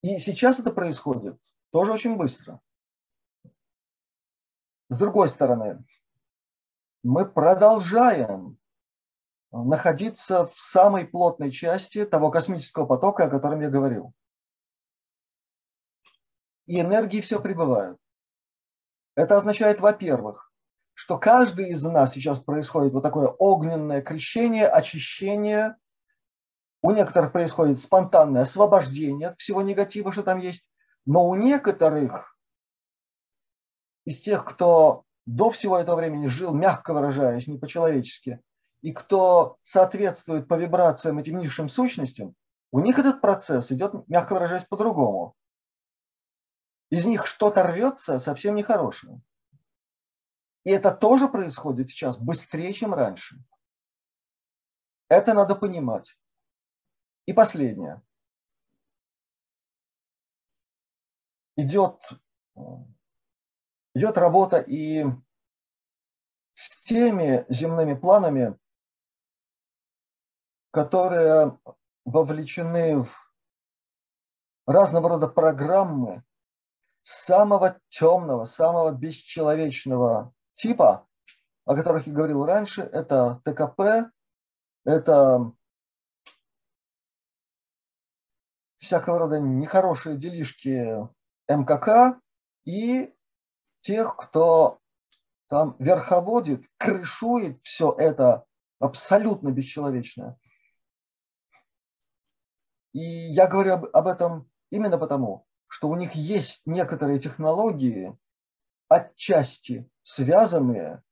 И сейчас это происходит тоже очень быстро. С другой стороны, мы продолжаем находиться в самой плотной части того космического потока, о котором я говорил и энергии все прибывают. Это означает, во-первых, что каждый из нас сейчас происходит вот такое огненное крещение, очищение. У некоторых происходит спонтанное освобождение от всего негатива, что там есть. Но у некоторых из тех, кто до всего этого времени жил, мягко выражаясь, не по-человечески, и кто соответствует по вибрациям этим низшим сущностям, у них этот процесс идет, мягко выражаясь, по-другому из них что-то рвется совсем нехорошее. И это тоже происходит сейчас быстрее, чем раньше. Это надо понимать. И последнее. Идет, идет работа и с теми земными планами, которые вовлечены в разного рода программы, самого темного, самого бесчеловечного типа, о которых я говорил раньше, это ТКП, это всякого рода нехорошие делишки МКК и тех, кто там верховодит, крышует все это абсолютно бесчеловечное. И я говорю об, об этом именно потому, что у них есть некоторые технологии, отчасти связанные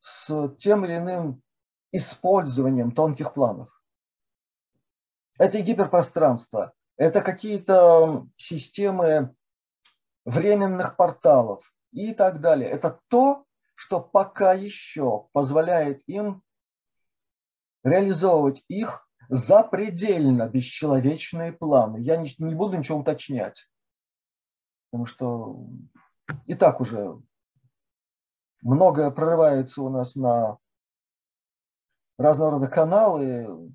с тем или иным использованием тонких планов. Это и гиперпространство, это какие-то системы временных порталов и так далее. Это то, что пока еще позволяет им реализовывать их запредельно бесчеловечные планы. Я не, не буду ничего уточнять. Потому что и так уже многое прорывается у нас на разного рода каналы,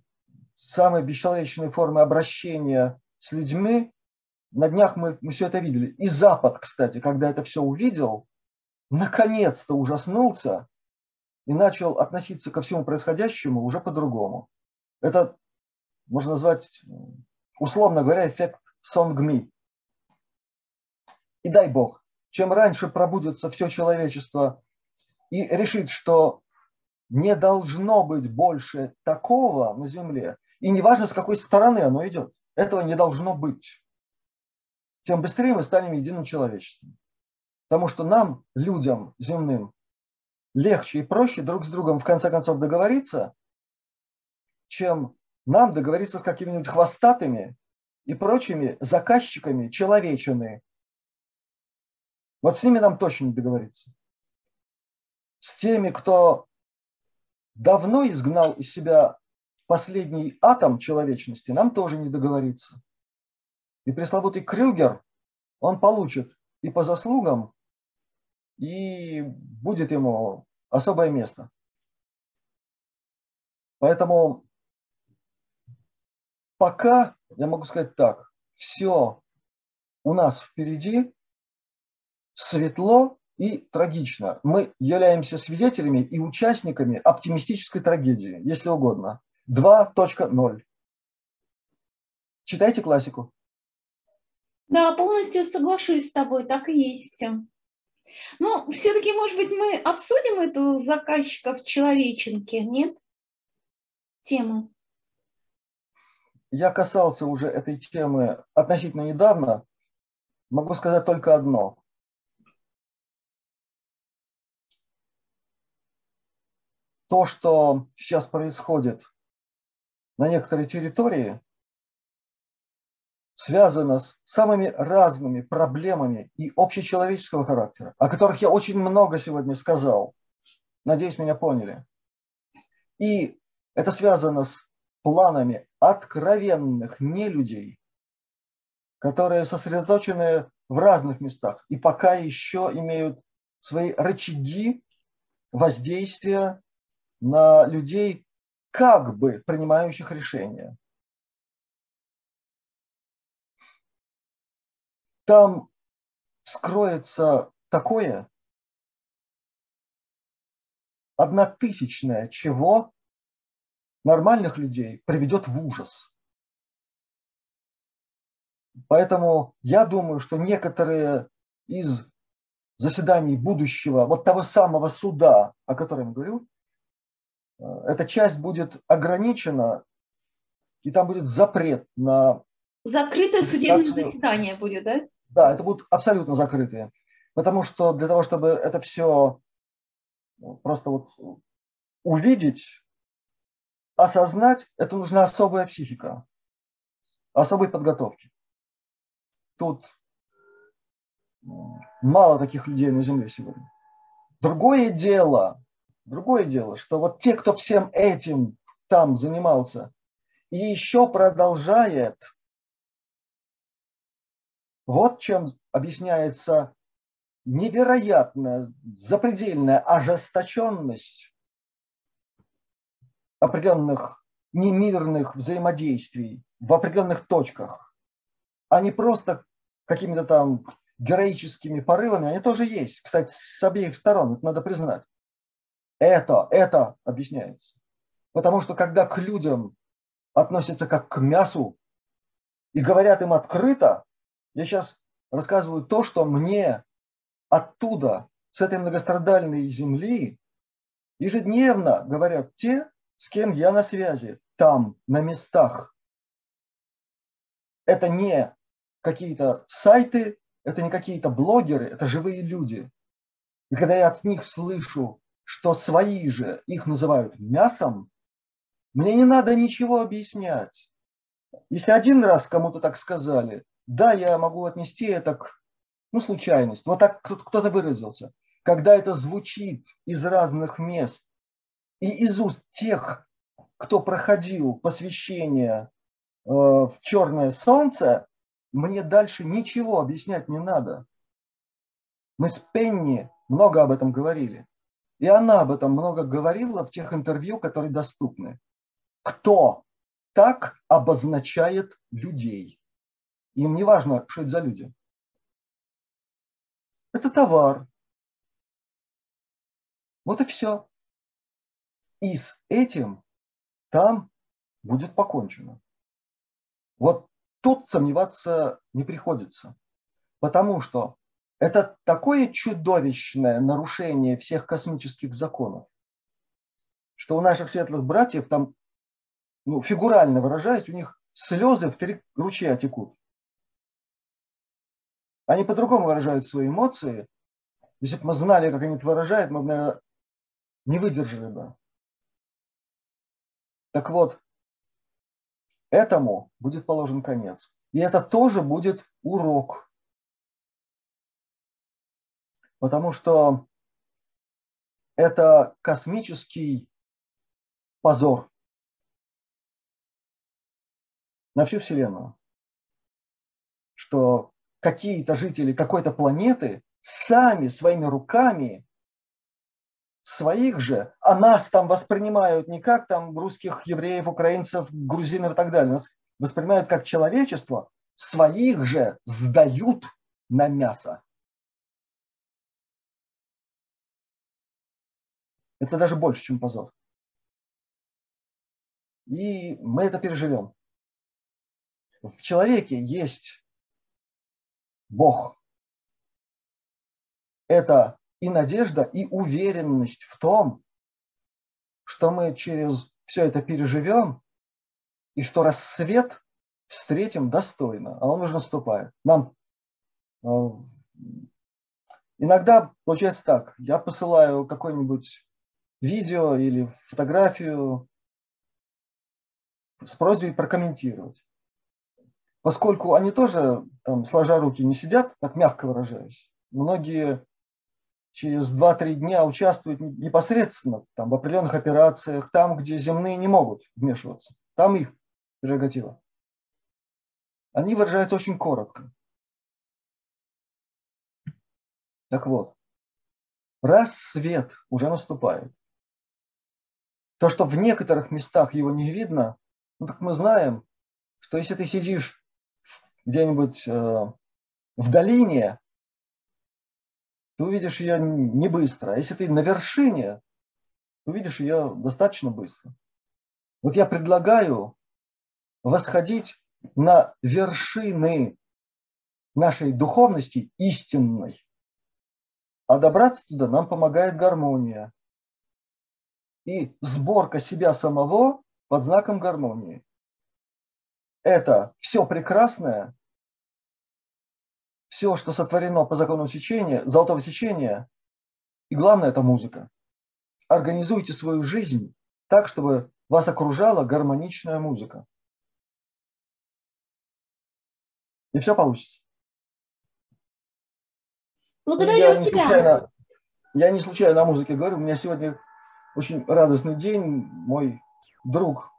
самые бесчеловечные формы обращения с людьми. На днях мы, мы все это видели. И Запад, кстати, когда это все увидел, наконец-то ужаснулся и начал относиться ко всему происходящему уже по-другому. Это можно назвать, условно говоря, эффект Сонгми. И дай бог, чем раньше пробудется все человечество и решит, что не должно быть больше такого на Земле, и неважно, с какой стороны оно идет, этого не должно быть, тем быстрее мы станем единым человечеством. Потому что нам, людям земным, легче и проще друг с другом в конце концов договориться, чем нам договориться с какими-нибудь хвостатыми и прочими заказчиками человечины. Вот с ними нам точно не договориться. С теми, кто давно изгнал из себя последний атом человечности, нам тоже не договориться. И пресловутый Крюгер, он получит и по заслугам, и будет ему особое место. Поэтому пока, я могу сказать так, все у нас впереди светло и трагично. Мы являемся свидетелями и участниками оптимистической трагедии, если угодно. 2.0. Читайте классику. Да, полностью соглашусь с тобой, так и есть. Ну, все-таки, может быть, мы обсудим эту заказчиков человеченки, нет? Тему. Я касался уже этой темы относительно недавно. Могу сказать только одно. То, что сейчас происходит на некоторой территории, связано с самыми разными проблемами и общечеловеческого характера, о которых я очень много сегодня сказал. Надеюсь, меня поняли. И это связано с планами откровенных нелюдей, которые сосредоточены в разных местах и пока еще имеют свои рычаги воздействия на людей, как бы принимающих решения. Там скроется такое, однотысячное чего нормальных людей приведет в ужас. Поэтому я думаю, что некоторые из заседаний будущего, вот того самого суда, о котором я говорю, э, эта часть будет ограничена, и там будет запрет на... Закрытое судебное заседание будет, да? Да, это будут абсолютно закрытые. Потому что для того, чтобы это все ну, просто вот увидеть, осознать, это нужна особая психика, особой подготовки. Тут мало таких людей на Земле сегодня. Другое дело, другое дело, что вот те, кто всем этим там занимался и еще продолжает, вот чем объясняется невероятная, запредельная ожесточенность определенных немирных взаимодействий в определенных точках, а не просто какими-то там героическими порывами, они тоже есть, кстати, с обеих сторон, это надо признать. Это, это объясняется. Потому что когда к людям относятся как к мясу и говорят им открыто, я сейчас рассказываю то, что мне оттуда, с этой многострадальной земли, ежедневно говорят те, с кем я на связи, там, на местах. Это не какие-то сайты, это не какие-то блогеры, это живые люди. И когда я от них слышу, что свои же их называют мясом, мне не надо ничего объяснять. Если один раз кому-то так сказали, да, я могу отнести это к ну, случайность. Вот так кто-то выразился. Когда это звучит из разных мест, и из уст тех, кто проходил посвящение э, в черное солнце, мне дальше ничего объяснять не надо. Мы с Пенни много об этом говорили. И она об этом много говорила в тех интервью, которые доступны. Кто так обозначает людей? Им не важно, что это за люди. Это товар. Вот и все. И с этим там будет покончено. Вот тут сомневаться не приходится. Потому что это такое чудовищное нарушение всех космических законов, что у наших светлых братьев там, ну, фигурально выражаясь, у них слезы в три ручья текут. Они по-другому выражают свои эмоции. Если бы мы знали, как они это выражают, мы бы, наверное, не выдержали бы. Так вот, этому будет положен конец. И это тоже будет урок. Потому что это космический позор на всю Вселенную. Что какие-то жители какой-то планеты сами своими руками своих же, а нас там воспринимают не как там русских, евреев, украинцев, грузинов и так далее, нас воспринимают как человечество, своих же сдают на мясо. Это даже больше, чем позор. И мы это переживем. В человеке есть Бог. Это и надежда, и уверенность в том, что мы через все это переживем, и что рассвет встретим достойно, а он уже наступает. Нам э, иногда получается так, я посылаю какое-нибудь видео или фотографию с просьбой прокомментировать поскольку они тоже, там, сложа руки, не сидят, так мягко выражаясь, многие через 2-3 дня участвуют непосредственно там, в определенных операциях, там, где земные не могут вмешиваться. Там их прерогатива. Они выражаются очень коротко. Так вот, рассвет уже наступает. То, что в некоторых местах его не видно, ну так мы знаем, что если ты сидишь где-нибудь э, в долине, ты увидишь ее не быстро. А если ты на вершине, увидишь ее достаточно быстро. Вот я предлагаю восходить на вершины нашей духовности истинной. А добраться туда нам помогает гармония. И сборка себя самого под знаком гармонии это все прекрасное, все, что сотворено по закону сечения, золотого сечения, и главное – это музыка. Организуйте свою жизнь так, чтобы вас окружала гармоничная музыка. И все получится. Благодарю я не тебя. Случайно, я не случайно о музыке говорю. У меня сегодня очень радостный день. Мой друг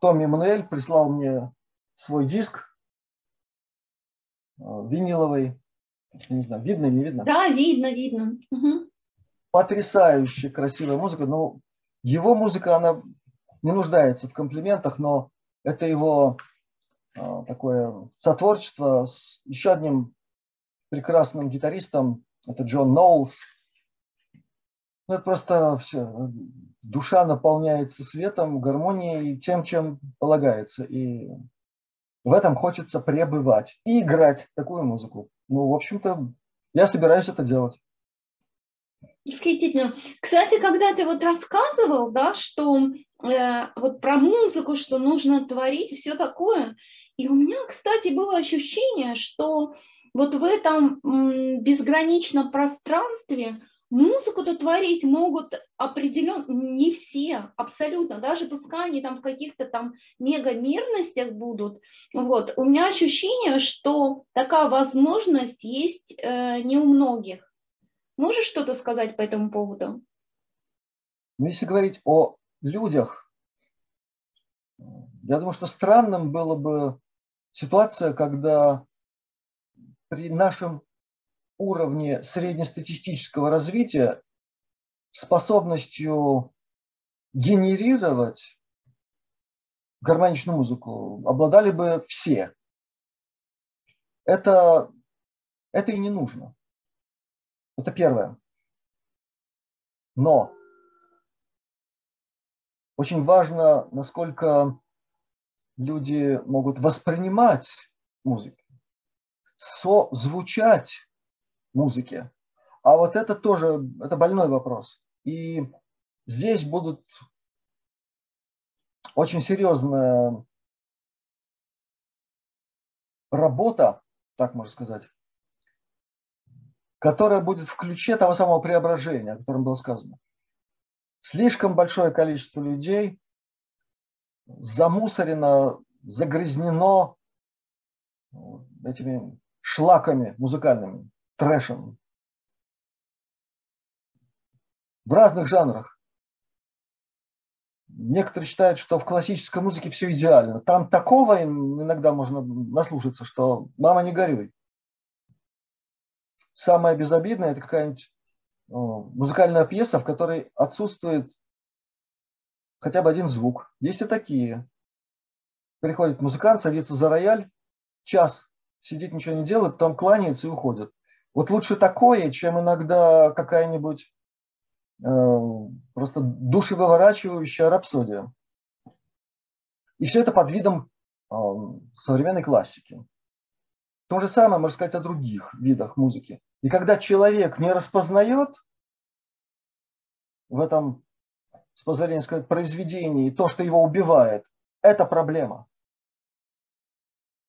Томми Мануэль прислал мне свой диск э, виниловый. Не знаю, видно, не видно? Да, видно, видно. Угу. Потрясающе красивая музыка. Но его музыка, она не нуждается в комплиментах, но это его э, такое сотворчество с еще одним прекрасным гитаристом, это Джон Ноулс. Ну, это просто все. Душа наполняется светом, гармонией, тем, чем полагается. И в этом хочется пребывать и играть такую музыку. Ну, в общем-то, я собираюсь это делать. Восхитительно. Кстати, когда ты вот рассказывал, да, что э, вот про музыку, что нужно творить, все такое, и у меня, кстати, было ощущение, что вот в этом м, безграничном пространстве Музыку-то творить могут определенно не все, абсолютно, даже пускай они там в каких-то там мегамирностях будут. Вот. У меня ощущение, что такая возможность есть э, не у многих. Можешь что-то сказать по этому поводу? Ну, если говорить о людях, я думаю, что странным было бы ситуация, когда при нашем уровне среднестатистического развития способностью генерировать гармоничную музыку обладали бы все. Это, это и не нужно. Это первое. Но очень важно, насколько люди могут воспринимать музыку, созвучать музыке. А вот это тоже, это больной вопрос. И здесь будут очень серьезная работа, так можно сказать, которая будет в ключе того самого преображения, о котором было сказано. Слишком большое количество людей замусорено, загрязнено этими шлаками музыкальными, трэшем. В разных жанрах. Некоторые считают, что в классической музыке все идеально. Там такого иногда можно наслушаться, что мама не горюй. Самое безобидное – это какая-нибудь музыкальная пьеса, в которой отсутствует хотя бы один звук. Есть и такие. Приходит музыкант, садится за рояль, час сидит, ничего не делает, потом кланяется и уходит. Вот лучше такое, чем иногда какая-нибудь э, просто душевыворачивающая рапсодия. И все это под видом э, современной классики. То же самое можно сказать о других видах музыки. И когда человек не распознает в этом, с позволения сказать, произведении то, что его убивает, это проблема.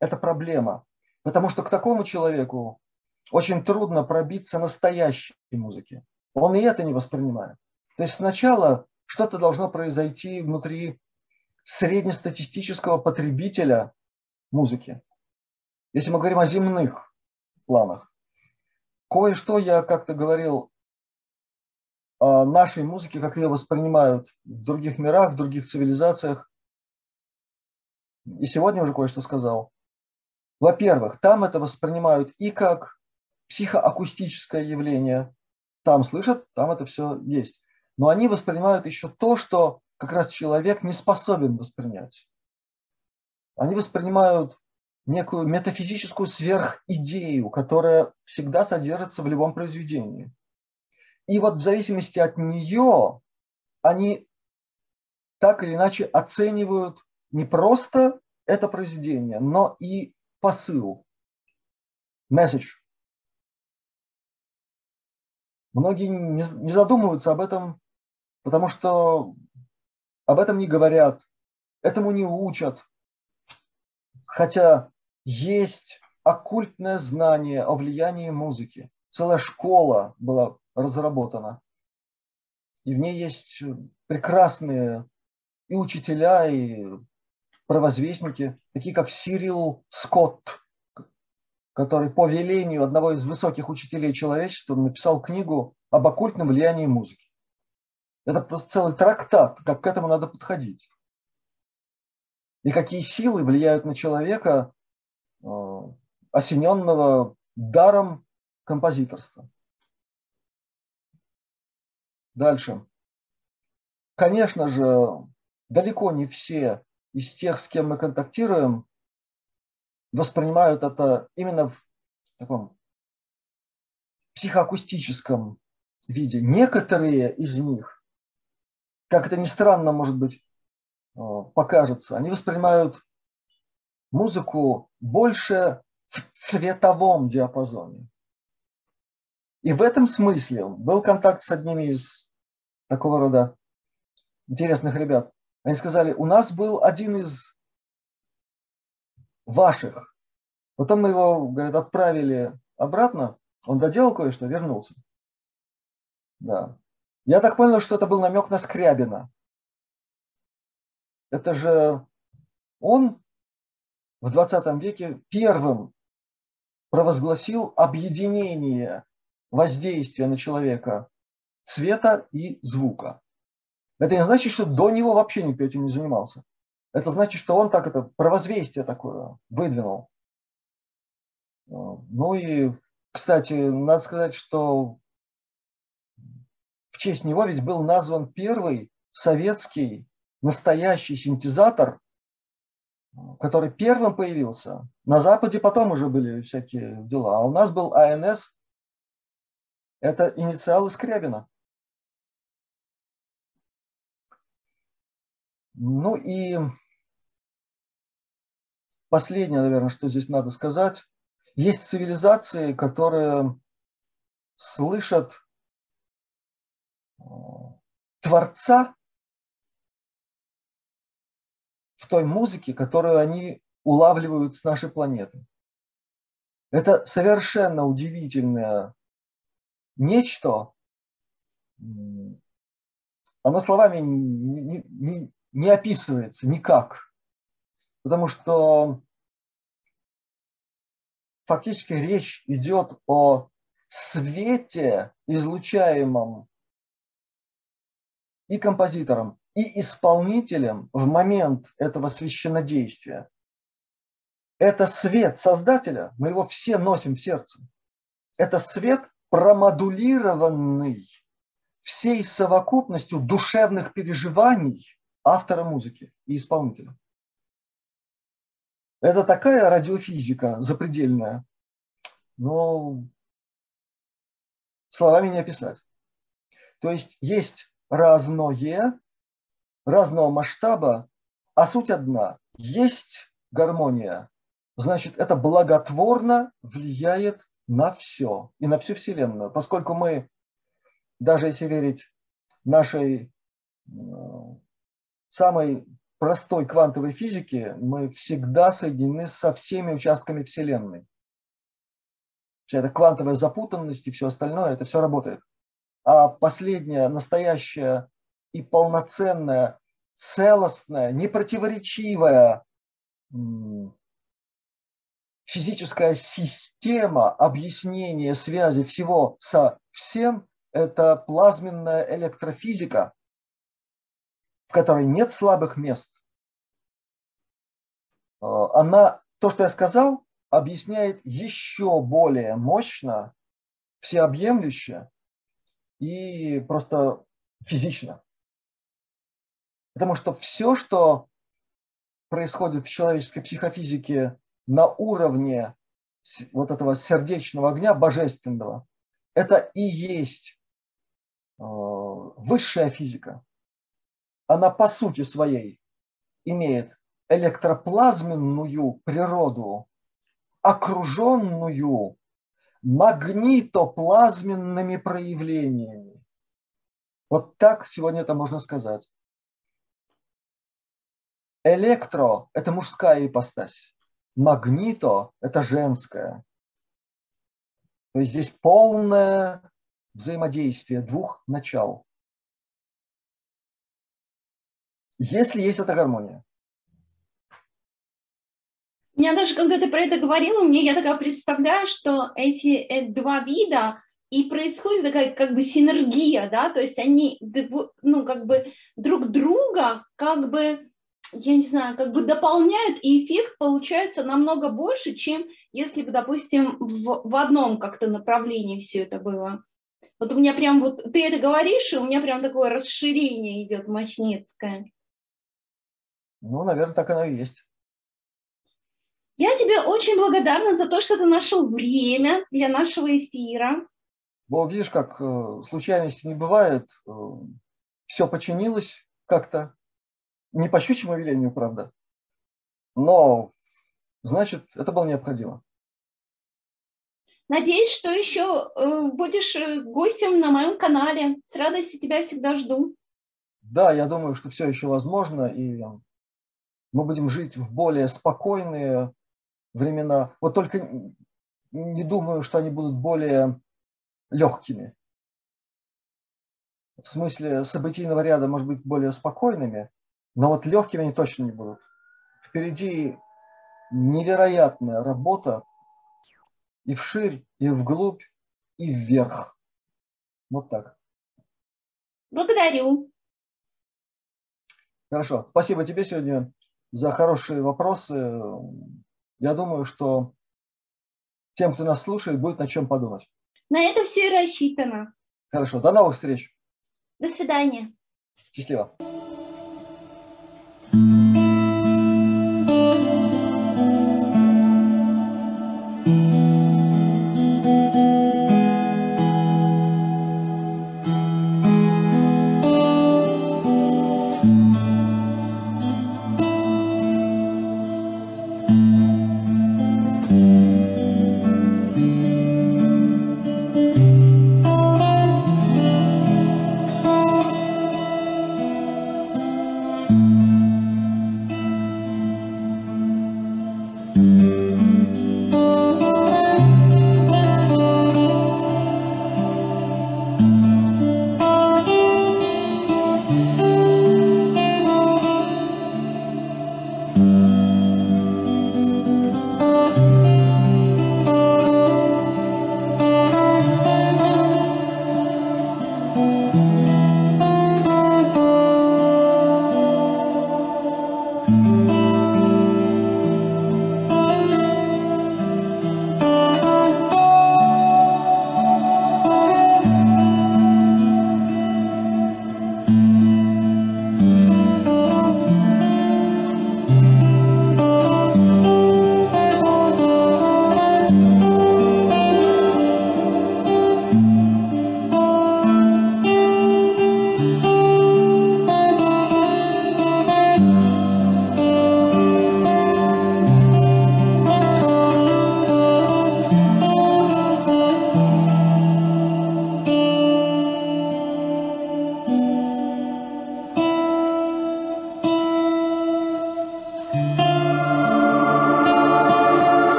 Это проблема. Потому что к такому человеку очень трудно пробиться настоящей музыке. Он и это не воспринимает. То есть сначала что-то должно произойти внутри среднестатистического потребителя музыки. Если мы говорим о земных планах. Кое-что я как-то говорил о нашей музыке, как ее воспринимают в других мирах, в других цивилизациях. И сегодня уже кое-что сказал. Во-первых, там это воспринимают и как психоакустическое явление. Там слышат, там это все есть. Но они воспринимают еще то, что как раз человек не способен воспринять. Они воспринимают некую метафизическую сверхидею, которая всегда содержится в любом произведении. И вот в зависимости от нее они так или иначе оценивают не просто это произведение, но и посыл, message. Многие не задумываются об этом, потому что об этом не говорят, этому не учат. Хотя есть оккультное знание о влиянии музыки. Целая школа была разработана. И в ней есть прекрасные и учителя, и провозвестники, такие как Сирил Скотт, который по велению одного из высоких учителей человечества написал книгу об оккультном влиянии музыки. Это просто целый трактат, как к этому надо подходить. И какие силы влияют на человека, э, осененного даром композиторства. Дальше. Конечно же, далеко не все из тех, с кем мы контактируем, воспринимают это именно в таком психоакустическом виде. Некоторые из них, как это ни странно, может быть, э, покажется, они воспринимают музыку больше в цветовом диапазоне. И в этом смысле был контакт с одними из такого рода интересных ребят. Они сказали, у нас был один из ваших. Потом мы его, говорят, отправили обратно. Он доделал кое-что, вернулся. Да. Я так понял, что это был намек на Скрябина. Это же он в 20 веке первым провозгласил объединение воздействия на человека цвета и звука. Это не значит, что до него вообще никто этим не занимался. Это значит, что он так это провозвестие такое выдвинул. Ну и, кстати, надо сказать, что в честь него ведь был назван первый советский настоящий синтезатор, который первым появился. На Западе потом уже были всякие дела. А у нас был АНС, это инициалы Скрябина. Ну и последнее, наверное, что здесь надо сказать. Есть цивилизации, которые слышат э, Творца в той музыке, которую они улавливают с нашей планеты. Это совершенно удивительное нечто, оно словами не, не, не описывается никак, потому что фактически речь идет о свете, излучаемом и композитором, и исполнителем в момент этого священнодействия. Это свет Создателя, мы его все носим в сердце. Это свет промодулированный всей совокупностью душевных переживаний автора музыки и исполнителя. Это такая радиофизика запредельная, но словами не описать. То есть есть разное, разного масштаба, а суть одна. Есть гармония, значит, это благотворно влияет на все и на всю Вселенную, поскольку мы, даже если верить нашей э, самой простой квантовой физике мы всегда соединены со всеми участками Вселенной. Вся эта квантовая запутанность и все остальное, это все работает. А последняя, настоящая и полноценная, целостная, непротиворечивая физическая система объяснения связи всего со всем – это плазменная электрофизика, в которой нет слабых мест. А, она, то, что я сказал, объясняет еще более мощно, всеобъемлюще и просто физично. Потому что все, что происходит в человеческой психофизике на уровне вот этого сердечного огня божественного, это и есть а, высшая физика она по сути своей имеет электроплазменную природу, окруженную магнитоплазменными проявлениями. Вот так сегодня это можно сказать. Электро – это мужская ипостась. Магнито – это женская. То есть здесь полное взаимодействие двух начал. Если есть эта гармония. У меня даже, когда ты про это говорила, мне я такая представляю, что эти э, два вида и происходит такая как бы синергия, да, то есть они, ну, как бы друг друга, как бы, я не знаю, как бы дополняют, и эффект получается намного больше, чем если бы, допустим, в, в одном как-то направлении все это было. Вот у меня прям вот, ты это говоришь, и у меня прям такое расширение идет мощнецкое. Ну, наверное, так оно и есть. Я тебе очень благодарна за то, что ты нашел время для нашего эфира. Ну, видишь, как э, случайности не бывает. Э, все починилось как-то. Не по щучьему велению, правда. Но, значит, это было необходимо. Надеюсь, что еще э, будешь гостем на моем канале. С радостью тебя всегда жду. Да, я думаю, что все еще возможно. И мы будем жить в более спокойные времена. Вот только не думаю, что они будут более легкими. В смысле событийного ряда, может быть, более спокойными, но вот легкими они точно не будут. Впереди невероятная работа и вширь, и вглубь, и вверх. Вот так. Благодарю. Хорошо. Спасибо тебе сегодня за хорошие вопросы. Я думаю, что тем, кто нас слушает, будет на чем подумать. На это все и рассчитано. Хорошо, до новых встреч. До свидания. Счастливо.